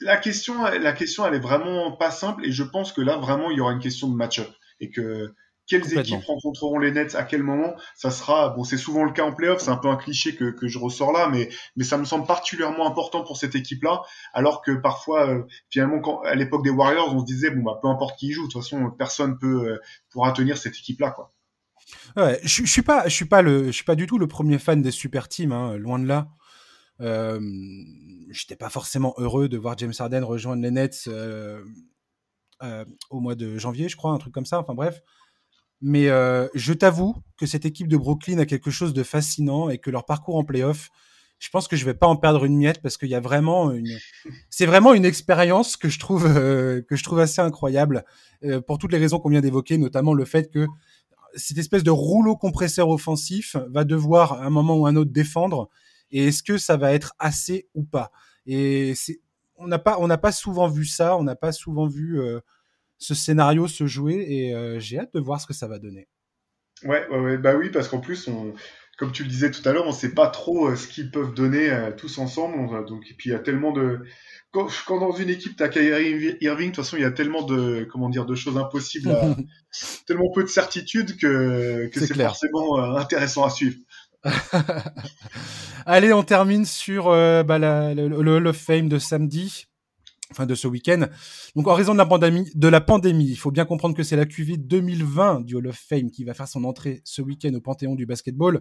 la question, la question, elle est vraiment pas simple et je pense que là, vraiment, il y aura une question de match-up et que quelles équipes rencontreront les Nets à quel moment Ça sera bon, c'est souvent le cas en playoff, c'est un peu un cliché que, que je ressors là, mais mais ça me semble particulièrement important pour cette équipe-là, alors que parfois euh, finalement quand à l'époque des Warriors, on se disait bon bah peu importe qui joue, de toute façon personne peut euh, pourra tenir cette équipe-là quoi. Ouais, je, je suis pas, je suis pas le, je suis pas du tout le premier fan des super teams, hein, loin de là. Euh, J'étais pas forcément heureux de voir James Harden rejoindre les Nets euh, euh, au mois de janvier, je crois, un truc comme ça. Enfin bref. Mais euh, je t'avoue que cette équipe de Brooklyn a quelque chose de fascinant et que leur parcours en playoff, je pense que je vais pas en perdre une miette parce qu'il y a vraiment une, c'est vraiment une expérience que je trouve euh, que je trouve assez incroyable euh, pour toutes les raisons qu'on vient d'évoquer, notamment le fait que cette espèce de rouleau compresseur offensif va devoir à un moment ou un autre défendre. Et est-ce que ça va être assez ou pas? Et on n'a pas on n'a pas souvent vu ça, on n'a pas souvent vu ce scénario se jouer et euh, j'ai hâte de voir ce que ça va donner. Ouais, ouais, ouais bah oui, parce qu'en plus, on, comme tu le disais tout à l'heure, on sait pas trop euh, ce qu'ils peuvent donner euh, tous ensemble. On, donc, et puis il y a tellement de quand, quand dans une équipe t'as Kyrie Irving, de toute façon, il y a tellement de comment dire de choses impossibles, à, <laughs> tellement peu de certitudes que que C'est forcément intéressant à suivre. <laughs> Allez, on termine sur bah, la- le, le Hall of Fame de samedi, enfin de ce week-end. Donc en raison de la pandémie, de la pandémie, il faut bien comprendre que c'est la QV 2020 du Hall of Fame qui va faire son entrée ce week-end au Panthéon du basketball.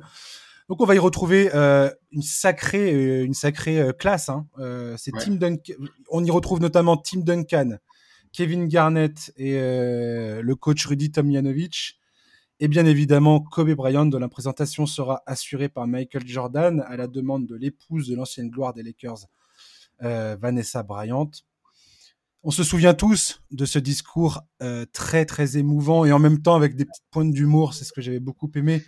Donc on va y retrouver euh, une sacrée, euh, une sacrée euh, classe. Hein. Euh, c'est Ouais. Tim Duncan. On y retrouve notamment Tim Duncan, Kevin Garnett et euh, le coach Rudy Tomjanovich. Et bien évidemment, Kobe Bryant, dont la présentation sera assurée par Michael Jordan à la demande de l'épouse de l'ancienne gloire des Lakers, Vanessa Bryant. On se souvient tous de ce discours euh, très très émouvant et en même temps avec des petites pointes d'humour, c'est ce que j'avais beaucoup aimé,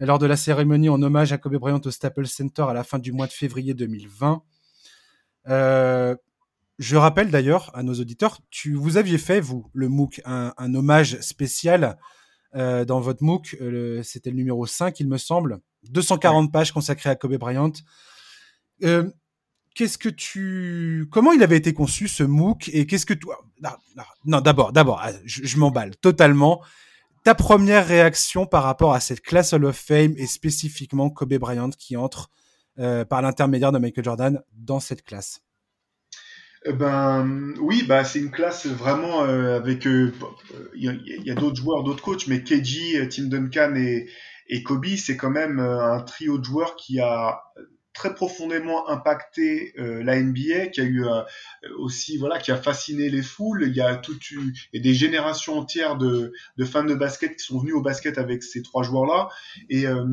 lors de la cérémonie en hommage à Kobe Bryant au Staples Center à la fin du mois de février 2020. Euh, je rappelle d'ailleurs à nos auditeurs, tu, vous aviez fait, vous, le MOOC, un, un hommage spécial euh, dans votre MOOC. C'était le numéro 5, il me semble. 240 pages consacrées à Kobe Bryant. Euh, qu'est-ce que tu. Comment il avait été conçu ce MOOC et qu'est-ce que tu. Non, non, non, d'abord, d'abord, ah, je, m'emballe totalement. Ta première réaction par rapport à cette classe Hall of Fame et spécifiquement Kobe Bryant qui entre euh, par l'intermédiaire de Michael Jordan dans cette classe? Eh Ben oui, bah c'est une classe vraiment euh, avec euh, il y a, d'autres joueurs, d'autres coachs, mais KG, Tim Duncan et, et Kobe, c'est quand même un trio de joueurs qui a très profondément impacté euh, la NBA, qui a eu euh, aussi voilà, qui a fasciné les foules. Il y a toute une, et des générations entières de, de fans de basket qui sont venus au basket avec ces trois joueurs-là. Et euh,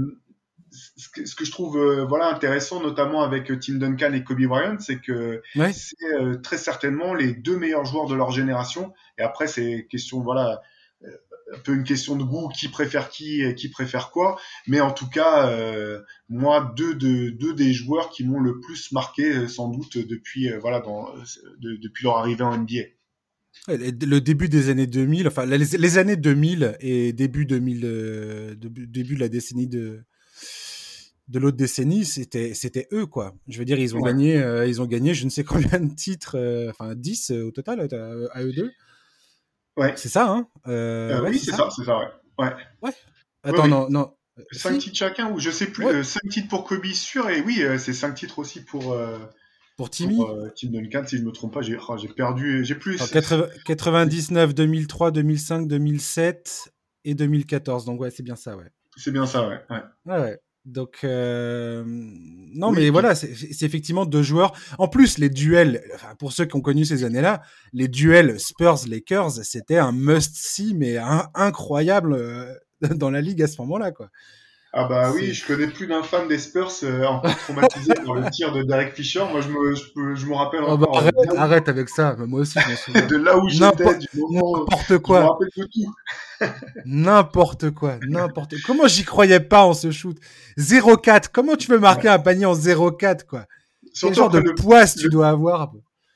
ce que, ce que je trouve euh, voilà intéressant, notamment avec euh, Tim Duncan et Kobe Bryant, c'est que Ouais. c'est euh, très certainement les deux meilleurs joueurs de leur génération. Et après, c'est question, voilà, un peu une question de goût, qui préfère qui, et qui préfère quoi. Mais en tout cas, euh, moi, deux, de, deux des joueurs qui m'ont le plus marqué, euh, sans doute, depuis, euh, voilà, dans, de- depuis leur arrivée en NBA. Le début des années 2000, enfin les, les années 2000 et début 2000, euh, début, de la décennie de de l'autre décennie, c'était c'était eux quoi. Je veux dire, ils ont Ouais. gagné, euh, ils ont gagné, je ne sais combien de titres, euh, enfin 10 euh, au total euh, à, eux deux. Ouais. C'est ça, hein Euh, Euh, ouais, oui, c'est ça, c'est ça, ouais. ouais. Attends, oui. non, non. Euh, Cinq si, titres chacun, ou je sais plus, Ouais. euh, cinq titres pour Kobe sûr, et oui, c'est cinq titres aussi pour, pour Timmy. pour euh, Tim Duncan, si je me trompe pas, j'ai oh, perdu, j'ai plus. Alors, 80 99, 2003, 2005, 2007 et 2014. Donc ouais, c'est bien ça, ouais. C'est bien ça, ouais. ouais. Ouais, ouais. Donc, euh, non, Oui, mais voilà, c'est c'est effectivement deux joueurs. En plus, les duels, enfin, pour ceux qui ont connu ces années-là, les duels Spurs-Lakers, c'était un must-see, mais un- incroyable euh, <laughs> dans la ligue à ce moment-là, quoi. Ah bah oui, je connais plus d'un fan des Spurs euh, encore traumatisé par le tir de Derek Fisher. Moi, je me, je, je me rappelle Oh, bah, encore arrête, avec ça. Moi aussi, je m'en souviens. <laughs> de là où j'étais, N'importe- du moment. N'importe Je me quoi, rappelle de tout. <laughs> n'importe quoi, n'importe. Comment j'y croyais pas en ce shoot? 0-4. Comment tu veux marquer un panier en 0-4, quoi? Quel Surtout genre de le, poisse tu le- dois avoir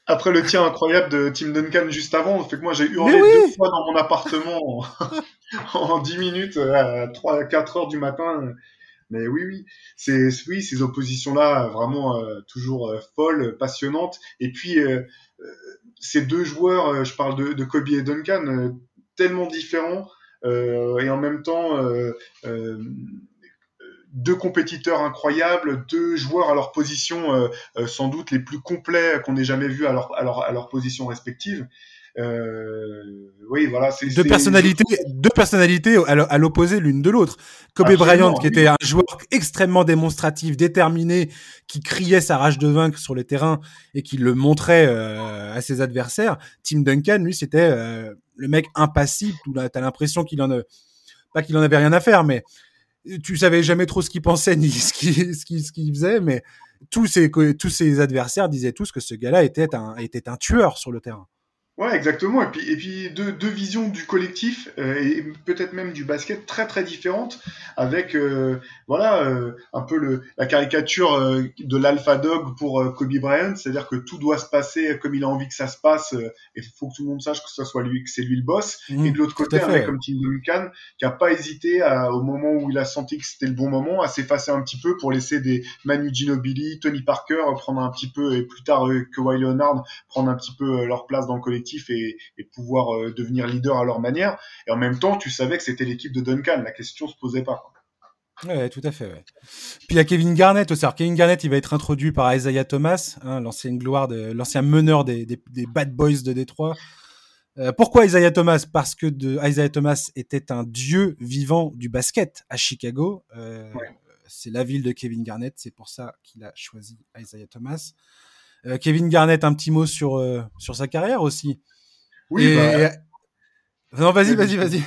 après le tir incroyable de Tim Duncan juste avant, fait que moi j'ai hurlé oui deux fois dans mon appartement en, <laughs> en 10 minutes à 3 4 heures du matin. Mais oui, oui, c'est oui ces oppositions-là vraiment euh, toujours euh, folles, passionnantes. Et puis euh, ces deux joueurs, je parle de, de Kobe et Duncan, tellement différents, et en même temps deux compétiteurs incroyables, deux joueurs à leur position sans doute les plus complets qu'on ait jamais vus à leur, à leur, à leur position respective. Euh, oui, voilà, c'est deux personnalités, deux personnalités à l'opposé l'une de l'autre. Kobe Bryant, qui était un joueur extrêmement démonstratif, déterminé, qui criait sa rage de vaincre sur les terrains et qui le montrait euh, à ses adversaires. Tim Duncan, lui, c'était euh, le mec impassible. T'as l'impression qu'il en a, pas qu'il en avait rien à faire, mais tu savais jamais trop ce qu'il pensait <laughs> ni ce qu'il ce qu'il faisait, mais tous ses tous adversaires disaient tous que ce gars-là était un était un tueur sur le terrain. Ouais, exactement. Et puis, et puis deux, deux visions du collectif euh, et peut-être même du basket très très différentes, avec euh, voilà euh, un peu le, la caricature euh, de l'alpha dog pour Kobe Bryant, c'est-à-dire que tout doit se passer comme il a envie que ça se passe, et il faut que tout le monde sache que ce soit lui, que c'est lui le boss. Mmh, et de l'autre côté, un mec comme Tim Duncan qui a pas hésité à, au moment où il a senti que c'était le bon moment à s'effacer un petit peu pour laisser des Manu Ginobili, Tony Parker prendre un petit peu et plus tard que Kawhi Leonard prendre un petit peu leur place dans le collectif et, pouvoir euh, devenir leader à leur manière. Et en même temps, tu savais que c'était l'équipe de Duncan. La question se posait pas. Ouais, tout à fait. Ouais. Puis il y a Kevin Garnett aussi. Alors Kevin Garnett, il va être introduit par Isaiah Thomas, hein, l'ancienne gloire, de, l'ancien meneur des, des, Bad Boys de Détroit. Euh, pourquoi Isaiah Thomas? Parce que de, Isaiah Thomas était un dieu vivant du basket à Chicago. Euh, C'est la ville de Kevin Garnett, c'est pour ça qu'il a choisi Isaiah Thomas. Euh, Kevin Garnett, un petit mot sur, euh, sur sa carrière aussi. Oui, bah... Non, vas-y, vas-y, vas-y.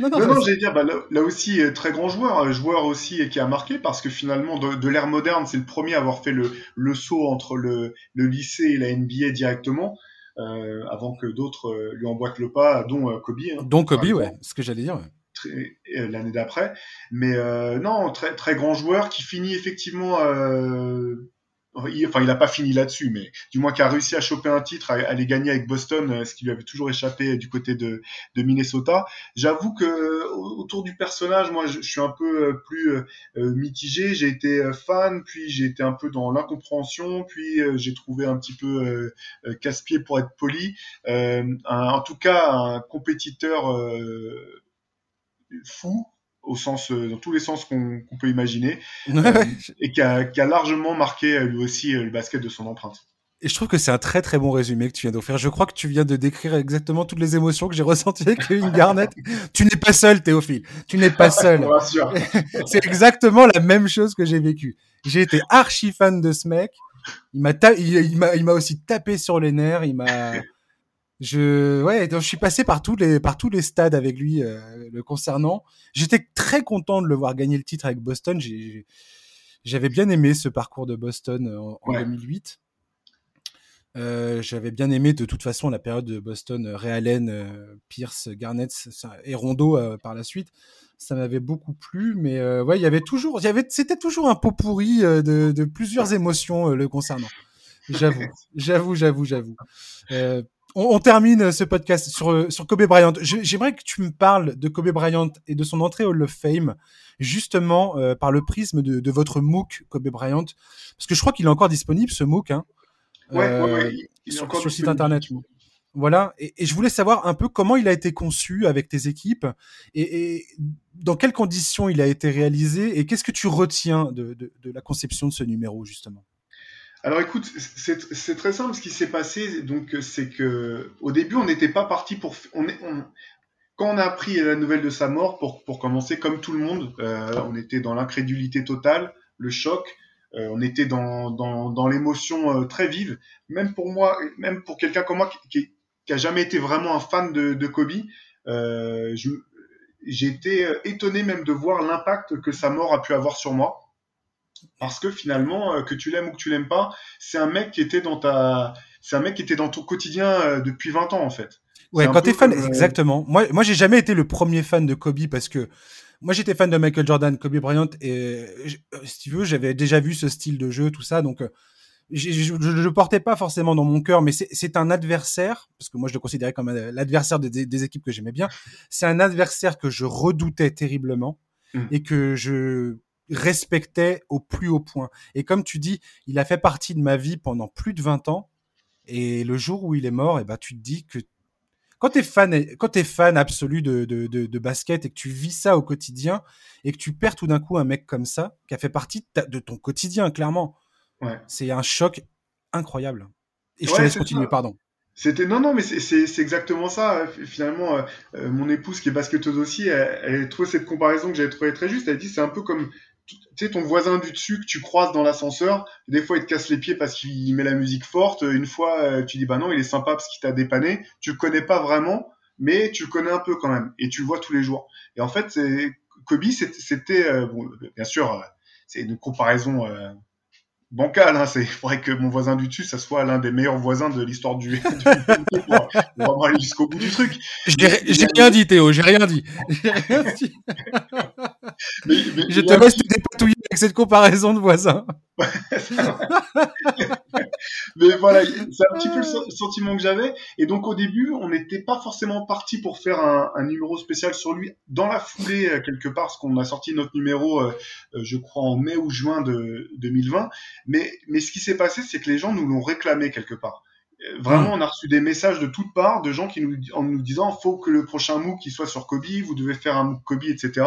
Non, non, non, j'allais dire, bah, là, aussi, euh, très grand joueur, joueur aussi qui a marqué parce que finalement, de, l'ère moderne, c'est le premier à avoir fait le, le saut entre le, le lycée et la NBA directement, euh, avant que d'autres lui emboîtent le pas, dont Kobe. Hein, dont Kobe, ouais, ce que j'allais dire. L'année d'après. Mais non, très, très grand joueur qui finit effectivement enfin il n'a pas fini là-dessus, mais du moins qui a réussi à choper un titre, à, les gagner avec Boston, euh, ce qui lui avait toujours échappé du côté de, de Minnesota. J'avoue que autour du personnage, moi je, suis un peu euh, plus euh, mitigé. J'ai été fan, puis j'ai été un peu dans l'incompréhension, puis j'ai trouvé un petit peu casse-pied pour être poli. en tout cas, un compétiteur fou au sens, euh, dans tous les sens qu'on peut imaginer, <laughs> euh, et qui a, qui a, largement marqué euh, lui aussi le basket de son empreinte. Et je trouve que c'est un très très bon résumé que tu viens d'offrir. Je crois que tu viens de décrire exactement toutes les émotions que j'ai ressenties avec Kevin Garnett. <laughs> tu n'es pas seul, Théophile. Tu n'es pas seul. <laughs> c'est exactement la même chose que j'ai vécu. J'ai été archi fan de ce mec. Il m'a il, m'a il m'a aussi tapé sur les nerfs. Il m'a je ouais, donc je suis passé par tous les par tous les stades avec lui euh, le concernant. J'étais très content de le voir gagner le titre avec Boston. J'avais bien aimé ce parcours de Boston euh, en, 2008. Euh, J'avais bien aimé de toute façon la période de Boston, euh, Ray Allen, Pierce, Garnett et Rondo par la suite. Ça m'avait beaucoup plu, mais ouais, il y avait toujours, il y avait, c'était toujours un pot pourri de, de plusieurs émotions le concernant. J'avoue, j'avoue, j'avoue, j'avoue on, termine ce podcast sur, sur Kobe Bryant. J'aimerais que tu me parles de Kobe Bryant et de son entrée au Hall of Fame, justement euh, par le prisme de, votre MOOC Kobe Bryant, parce que je crois qu'il est encore disponible ce MOOC, hein, ouais, euh, sur, le site internet. Voilà, et, je voulais savoir un peu comment il a été conçu avec tes équipes et, dans quelles conditions il a été réalisé et qu'est-ce que tu retiens de la conception de ce numéro justement? Alors écoute, c'est très simple ce qui s'est passé. Donc c'est que au début on n'était pas parti pour on, on, quand on a appris la nouvelle de sa mort pour pour commencer comme tout le monde, euh, on était dans l'incrédulité totale, le choc. Euh, on était dans dans, dans l'émotion euh, très vive. Même pour moi, même pour quelqu'un comme moi qui, qui, a jamais été vraiment un fan de, de Kobe, euh, j'ai été étonné même de voir l'impact que sa mort a pu avoir sur moi parce que finalement, euh, que tu l'aimes ou que tu l'aimes pas, c'est un mec qui était dans ta, c'est un mec qui était dans ton quotidien euh, depuis 20 ans en fait. Ouais, quand t'es fan, euh, exactement. Moi, moi, j'ai jamais été le premier fan de Kobe parce que moi, j'étais fan de Michael Jordan, Kobe Bryant, et si tu veux, j'avais déjà vu ce style de jeu, tout ça, donc je ne le portais pas forcément dans mon cœur, mais c'est un adversaire, parce que moi je le considérais comme l'adversaire des, des, équipes que j'aimais bien. C'est un adversaire que je redoutais terriblement mmh. et que je respectais au plus haut point. Et comme tu dis, il a fait partie de ma vie pendant plus de 20 ans. Et le jour où il est mort, et eh ben, tu te dis que quand t'es fan, quand es fan absolu de, de, de, basket et que tu vis ça au quotidien et que tu perds tout d'un coup un mec comme ça, qui a fait partie de, ton quotidien, clairement. Ouais. C'est un choc incroyable. Et je te laisse continuer, pardon. C'était non non mais c'est exactement ça finalement euh, euh, mon épouse qui est basketteuse aussi elle, elle a trouvé cette comparaison que j'avais trouvé très juste elle dit c'est un peu comme tu sais ton voisin du dessus que tu croises dans l'ascenseur des fois il te casse les pieds parce qu'il met la musique forte une fois euh, tu dis bah non il est sympa parce qu'il t'a dépanné tu le connais pas vraiment mais tu le connais un peu quand même et tu le vois tous les jours et en fait Kobe c'était bon bien sûr c'est une comparaison bancal. Hein, c'est vrai que mon voisin du dessus, ça soit l'un des meilleurs voisins de l'histoire du, <laughs> du pour, aller jusqu'au bout du truc. J'ai rien dit, Théo, j'ai rien dit. J'ai rien dit. Mais, mais, je te laisse te dépatouiller avec cette comparaison de voisins. <laughs> mais voilà, c'est un petit peu le sentiment que j'avais. Et donc au début, on n'était pas forcément parti pour faire un, un, numéro spécial sur lui. Dans la foulée, euh, quelque part, parce qu'on a sorti notre numéro, euh, euh, je crois, en mai ou juin de 2020. Mais, mais ce qui s'est passé, c'est que les gens nous l'ont réclamé quelque part. Vraiment, on a reçu des messages de toutes parts de gens qui nous, en nous disant, faut que le prochain MOOC qui soit sur Kobe, vous devez faire un MOOC Kobe, etc.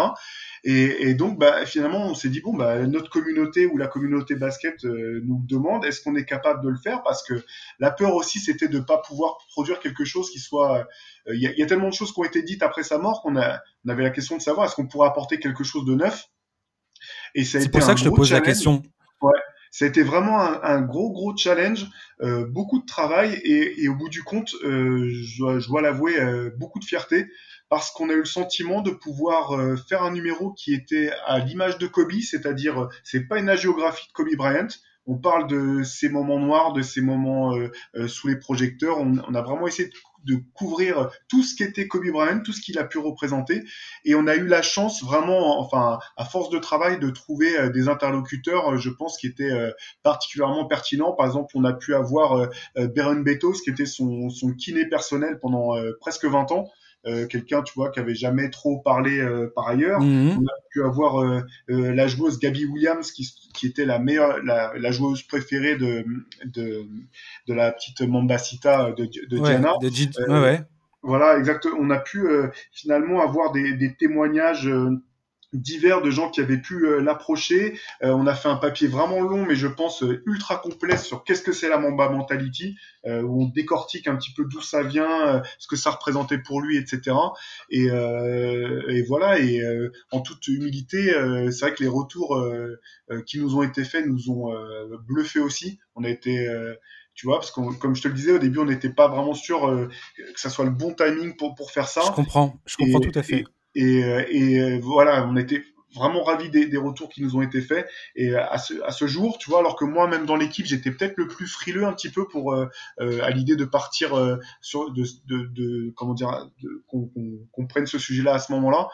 Et, et donc, bah, finalement, on s'est dit bon, bah, notre communauté ou la communauté basket euh, nous demande est-ce qu'on est capable de le faire? Parce que la peur aussi, c'était de pas pouvoir produire quelque chose qui soit. Euh, il y, a, y, a, tellement de choses qui ont été dites après sa mort qu'on a, on avait la question de savoir est-ce qu'on pourrait apporter quelque chose de neuf? Et c'est pour ça que je te pose la question. Ouais, ça a été vraiment un, gros gros challenge, euh, beaucoup de travail et, au bout du compte, euh, je dois, l'avouer, euh, beaucoup de fierté parce qu'on a eu le sentiment de pouvoir faire un numéro qui était à l'image de Kobe, c'est-à-dire c'est pas une agiographie de Kobe Bryant. On parle de ces moments noirs, de ces moments sous les projecteurs. On, on, a vraiment essayé de de couvrir tout ce qu'était Kobe Bryant, tout ce qu'il a pu représenter. Et on a eu la chance vraiment, enfin, à force de travail, de trouver euh, des interlocuteurs, euh, je pense, qui étaient euh, particulièrement pertinents. Par exemple, on a pu avoir Baron Betos, qui était son, son kiné personnel pendant presque 20 ans. Euh, quelqu'un tu vois qui avait jamais trop parlé euh, par ailleurs. Mhm. On a pu avoir euh, la joueuse Gabby Williams qui, qui était la meilleure, la, la, joueuse préférée de, de, de la petite Mambasita de, de Diana. De ouais, ouais. Voilà, exactement. On a pu finalement avoir des, des témoignages divers de gens qui avaient pu euh, l'approcher. Euh, on a fait un papier vraiment long, mais je pense euh, ultra complet sur qu'est-ce que c'est la Mamba Mentality, où on décortique un petit peu d'où ça vient, ce que ça représentait pour lui, etc. Et, et voilà. Et en toute humilité, c'est vrai que les retours qui nous ont été faits nous ont bluffé aussi. On a été tu vois, parce que comme je te le disais au début, on n'était pas vraiment sûr que ça soit le bon timing pour, pour faire ça. Je comprends, je comprends tout à fait. Et, euh, euh, voilà, on était vraiment ravis des, retours qui nous ont été faits. Et à ce, à ce jour, tu vois, alors que moi, même dans l'équipe, j'étais peut-être le plus frileux un petit peu pour euh, euh à l'idée de partir euh, sur de, comment dire, qu'on qu prenne ce sujet-là à ce moment-là.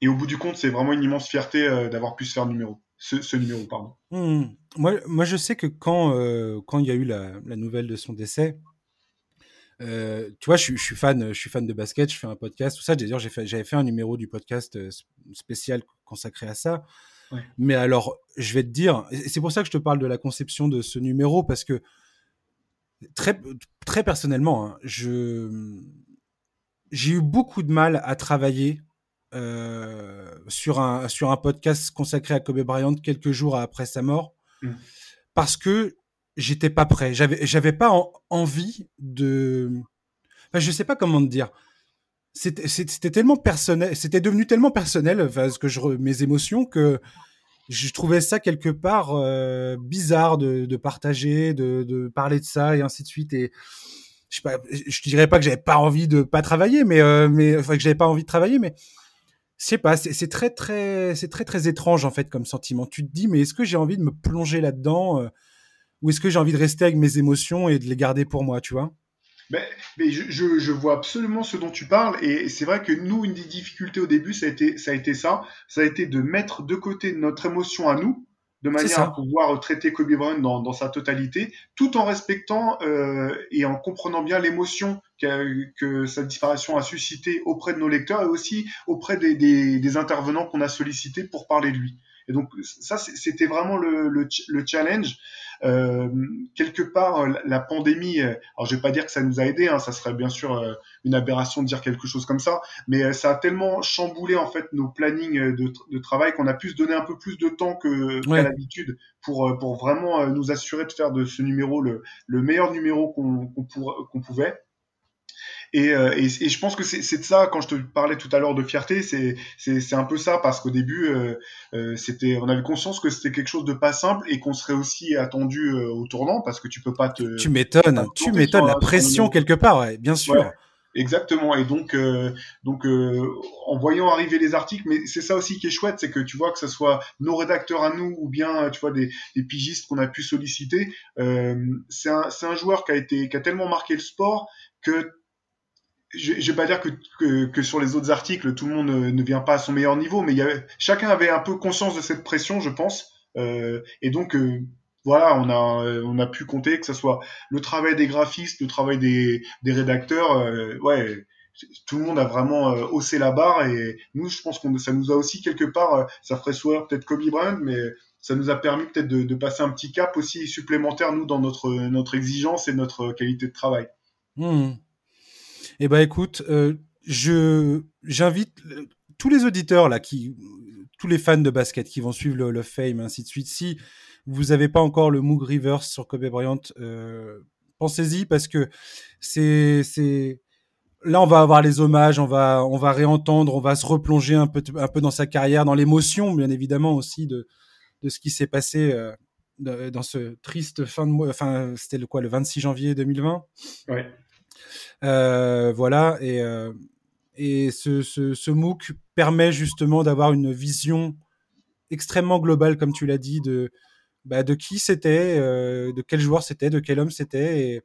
Et au bout du compte, c'est vraiment une immense fierté d'avoir pu se faire numéro. Ce, numéro, pardon. Mmh. Moi, moi, je sais que quand quand il y a eu la nouvelle de son décès, euh, tu vois, je, je, suis fan, je suis fan de basket, je fais un podcast, tout ça. D'ailleurs, j'avais fait, un numéro du podcast euh, spécial consacré à ça. Ouais. Mais alors, je vais te dire, c'est pour ça que je te parle de la conception de ce numéro, parce que très, très personnellement, hein, je, j'ai eu beaucoup de mal à travailler euh, sur, un, sur un podcast consacré à Kobe Bryant quelques jours après sa mort, mmh. parce que j'étais pas prêt. J'avais, j'avais pas en, envie de. Enfin, je sais pas comment te dire. C'était, tellement personnel, c'était devenu tellement personnel, enfin, ce que je, mes émotions, que je trouvais ça quelque part euh, bizarre de, de partager, de, de, parler de ça et ainsi de suite. Et je sais pas, dirais pas que j'avais pas envie de pas travailler, mais euh, mais enfin que j'avais pas envie de travailler, mais je sais pas, c'est très très c'est très très étrange en fait comme sentiment. Tu te dis mais est-ce que j'ai envie de me plonger là-dedans euh, ou est-ce que j'ai envie de rester avec mes émotions et de les garder pour moi, tu vois? Mais, mais je, je, je, vois absolument ce dont tu parles et c'est vrai que nous, une des difficultés au début, ça a été ça. A été ça, ça a été de mettre de côté notre émotion à nous, de manière à pouvoir traiter Kobe Bryant dans, dans, sa totalité, tout en respectant euh, et en comprenant bien l'émotion que, que, sa disparition a suscité auprès de nos lecteurs et aussi auprès des, des, des intervenants qu'on a sollicités pour parler de lui. Et donc ça, c'était vraiment le, le, le challenge. Euh, quelque part, euh, la pandémie, euh, alors je vais pas dire que ça nous a aidé, hein, ça serait bien sûr une aberration de dire quelque chose comme ça, mais ça a tellement chamboulé en fait nos plannings de, de travail qu'on a pu se donner un peu plus de temps que qu'à l'habitude pour pour vraiment nous assurer de faire de ce numéro le, le meilleur numéro qu'on qu'on pouvait. Et, euh, et, et, je pense que c'est de ça, quand je te parlais tout à l'heure de fierté, c'est un peu ça, parce qu'au début, euh, euh, c'était, on avait conscience que c'était quelque chose de pas simple et qu'on serait aussi attendu euh, au tournant, parce que tu peux pas te... Tu m'étonnes, tu m'étonnes, la pression quelque part, ouais, bien sûr. Exactement. Et donc, euh, donc euh, en voyant arriver les articles, mais c'est ça aussi qui est chouette, c'est que tu vois que ce soit nos rédacteurs à nous ou bien tu vois des, des pigistes qu'on a pu solliciter. Euh, c'est un, un joueur qui a été, qui a tellement marqué le sport que je, je vais pas dire que, que, que, sur les autres articles, tout le monde ne, vient pas à son meilleur niveau, mais y avait, chacun avait un peu conscience de cette pression, je pense. Euh, et donc, euh, voilà, on a, on a pu compter que ce soit le travail des graphistes, le travail des, des rédacteurs. Euh, ouais, tout le monde a vraiment euh, haussé la barre. Et nous, je pense que ça nous a aussi quelque part, euh, ça ferait sourire peut-être Kobe Bryant, mais ça nous a permis peut-être de, de, passer un petit cap aussi supplémentaire, nous, dans notre, notre exigence et notre qualité de travail. Mmh. Eh ben écoute, euh, je j'invite euh, tous les auditeurs là qui tous les fans de basket qui vont suivre le, Fame ainsi de suite. Si vous n'avez pas encore le Moog Reverse sur Kobe Bryant, euh, pensez-y parce que c'est c'est là on va avoir les hommages, on va on va réentendre, on va se replonger un peu un peu dans sa carrière, dans l'émotion bien évidemment aussi de de ce qui s'est passé dans ce triste fin de mois. Enfin c'était le quoi le 26 janvier 2020. Ouais. Euh, voilà, et, euh, et ce, ce, MOOC permet justement d'avoir une vision extrêmement globale, comme tu l'as dit, de, bah, de qui c'était, euh, de quel joueur c'était, de quel homme c'était. Et,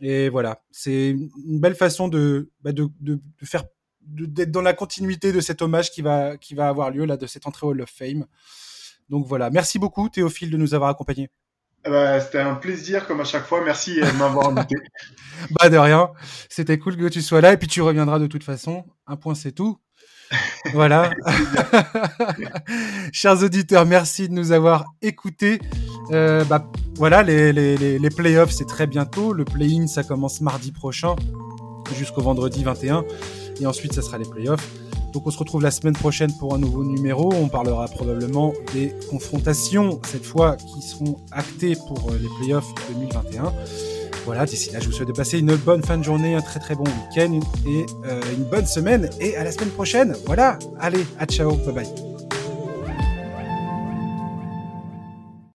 et voilà, c'est une belle façon de, bah, de, de, de faire d'être dans la continuité de cet hommage qui va, qui va avoir lieu là, de cette entrée au Hall of Fame. Donc voilà, merci beaucoup Théophile de nous avoir accompagnés. Bah, c'était un plaisir comme à chaque fois. Merci de m'avoir invité. <laughs> bah de rien. C'était cool que tu sois là et puis tu reviendras de toute façon. Un point c'est tout. Voilà. <laughs> <laughs> Chers auditeurs, merci de nous avoir écoutés. Euh, bah, voilà, les, les, les, les playoffs, c'est très bientôt. Le play-in, ça commence mardi prochain jusqu'au vendredi 21. Et ensuite, ça sera les playoffs. Donc on se retrouve la semaine prochaine pour un nouveau numéro. On parlera probablement des confrontations, cette fois, qui seront actées pour euh, les playoffs 2021. Voilà, d'ici là, je vous souhaite de passer une bonne fin de journée, un très très bon week-end et euh, une bonne semaine. Et à la semaine prochaine. Voilà, allez, à ciao, bye bye.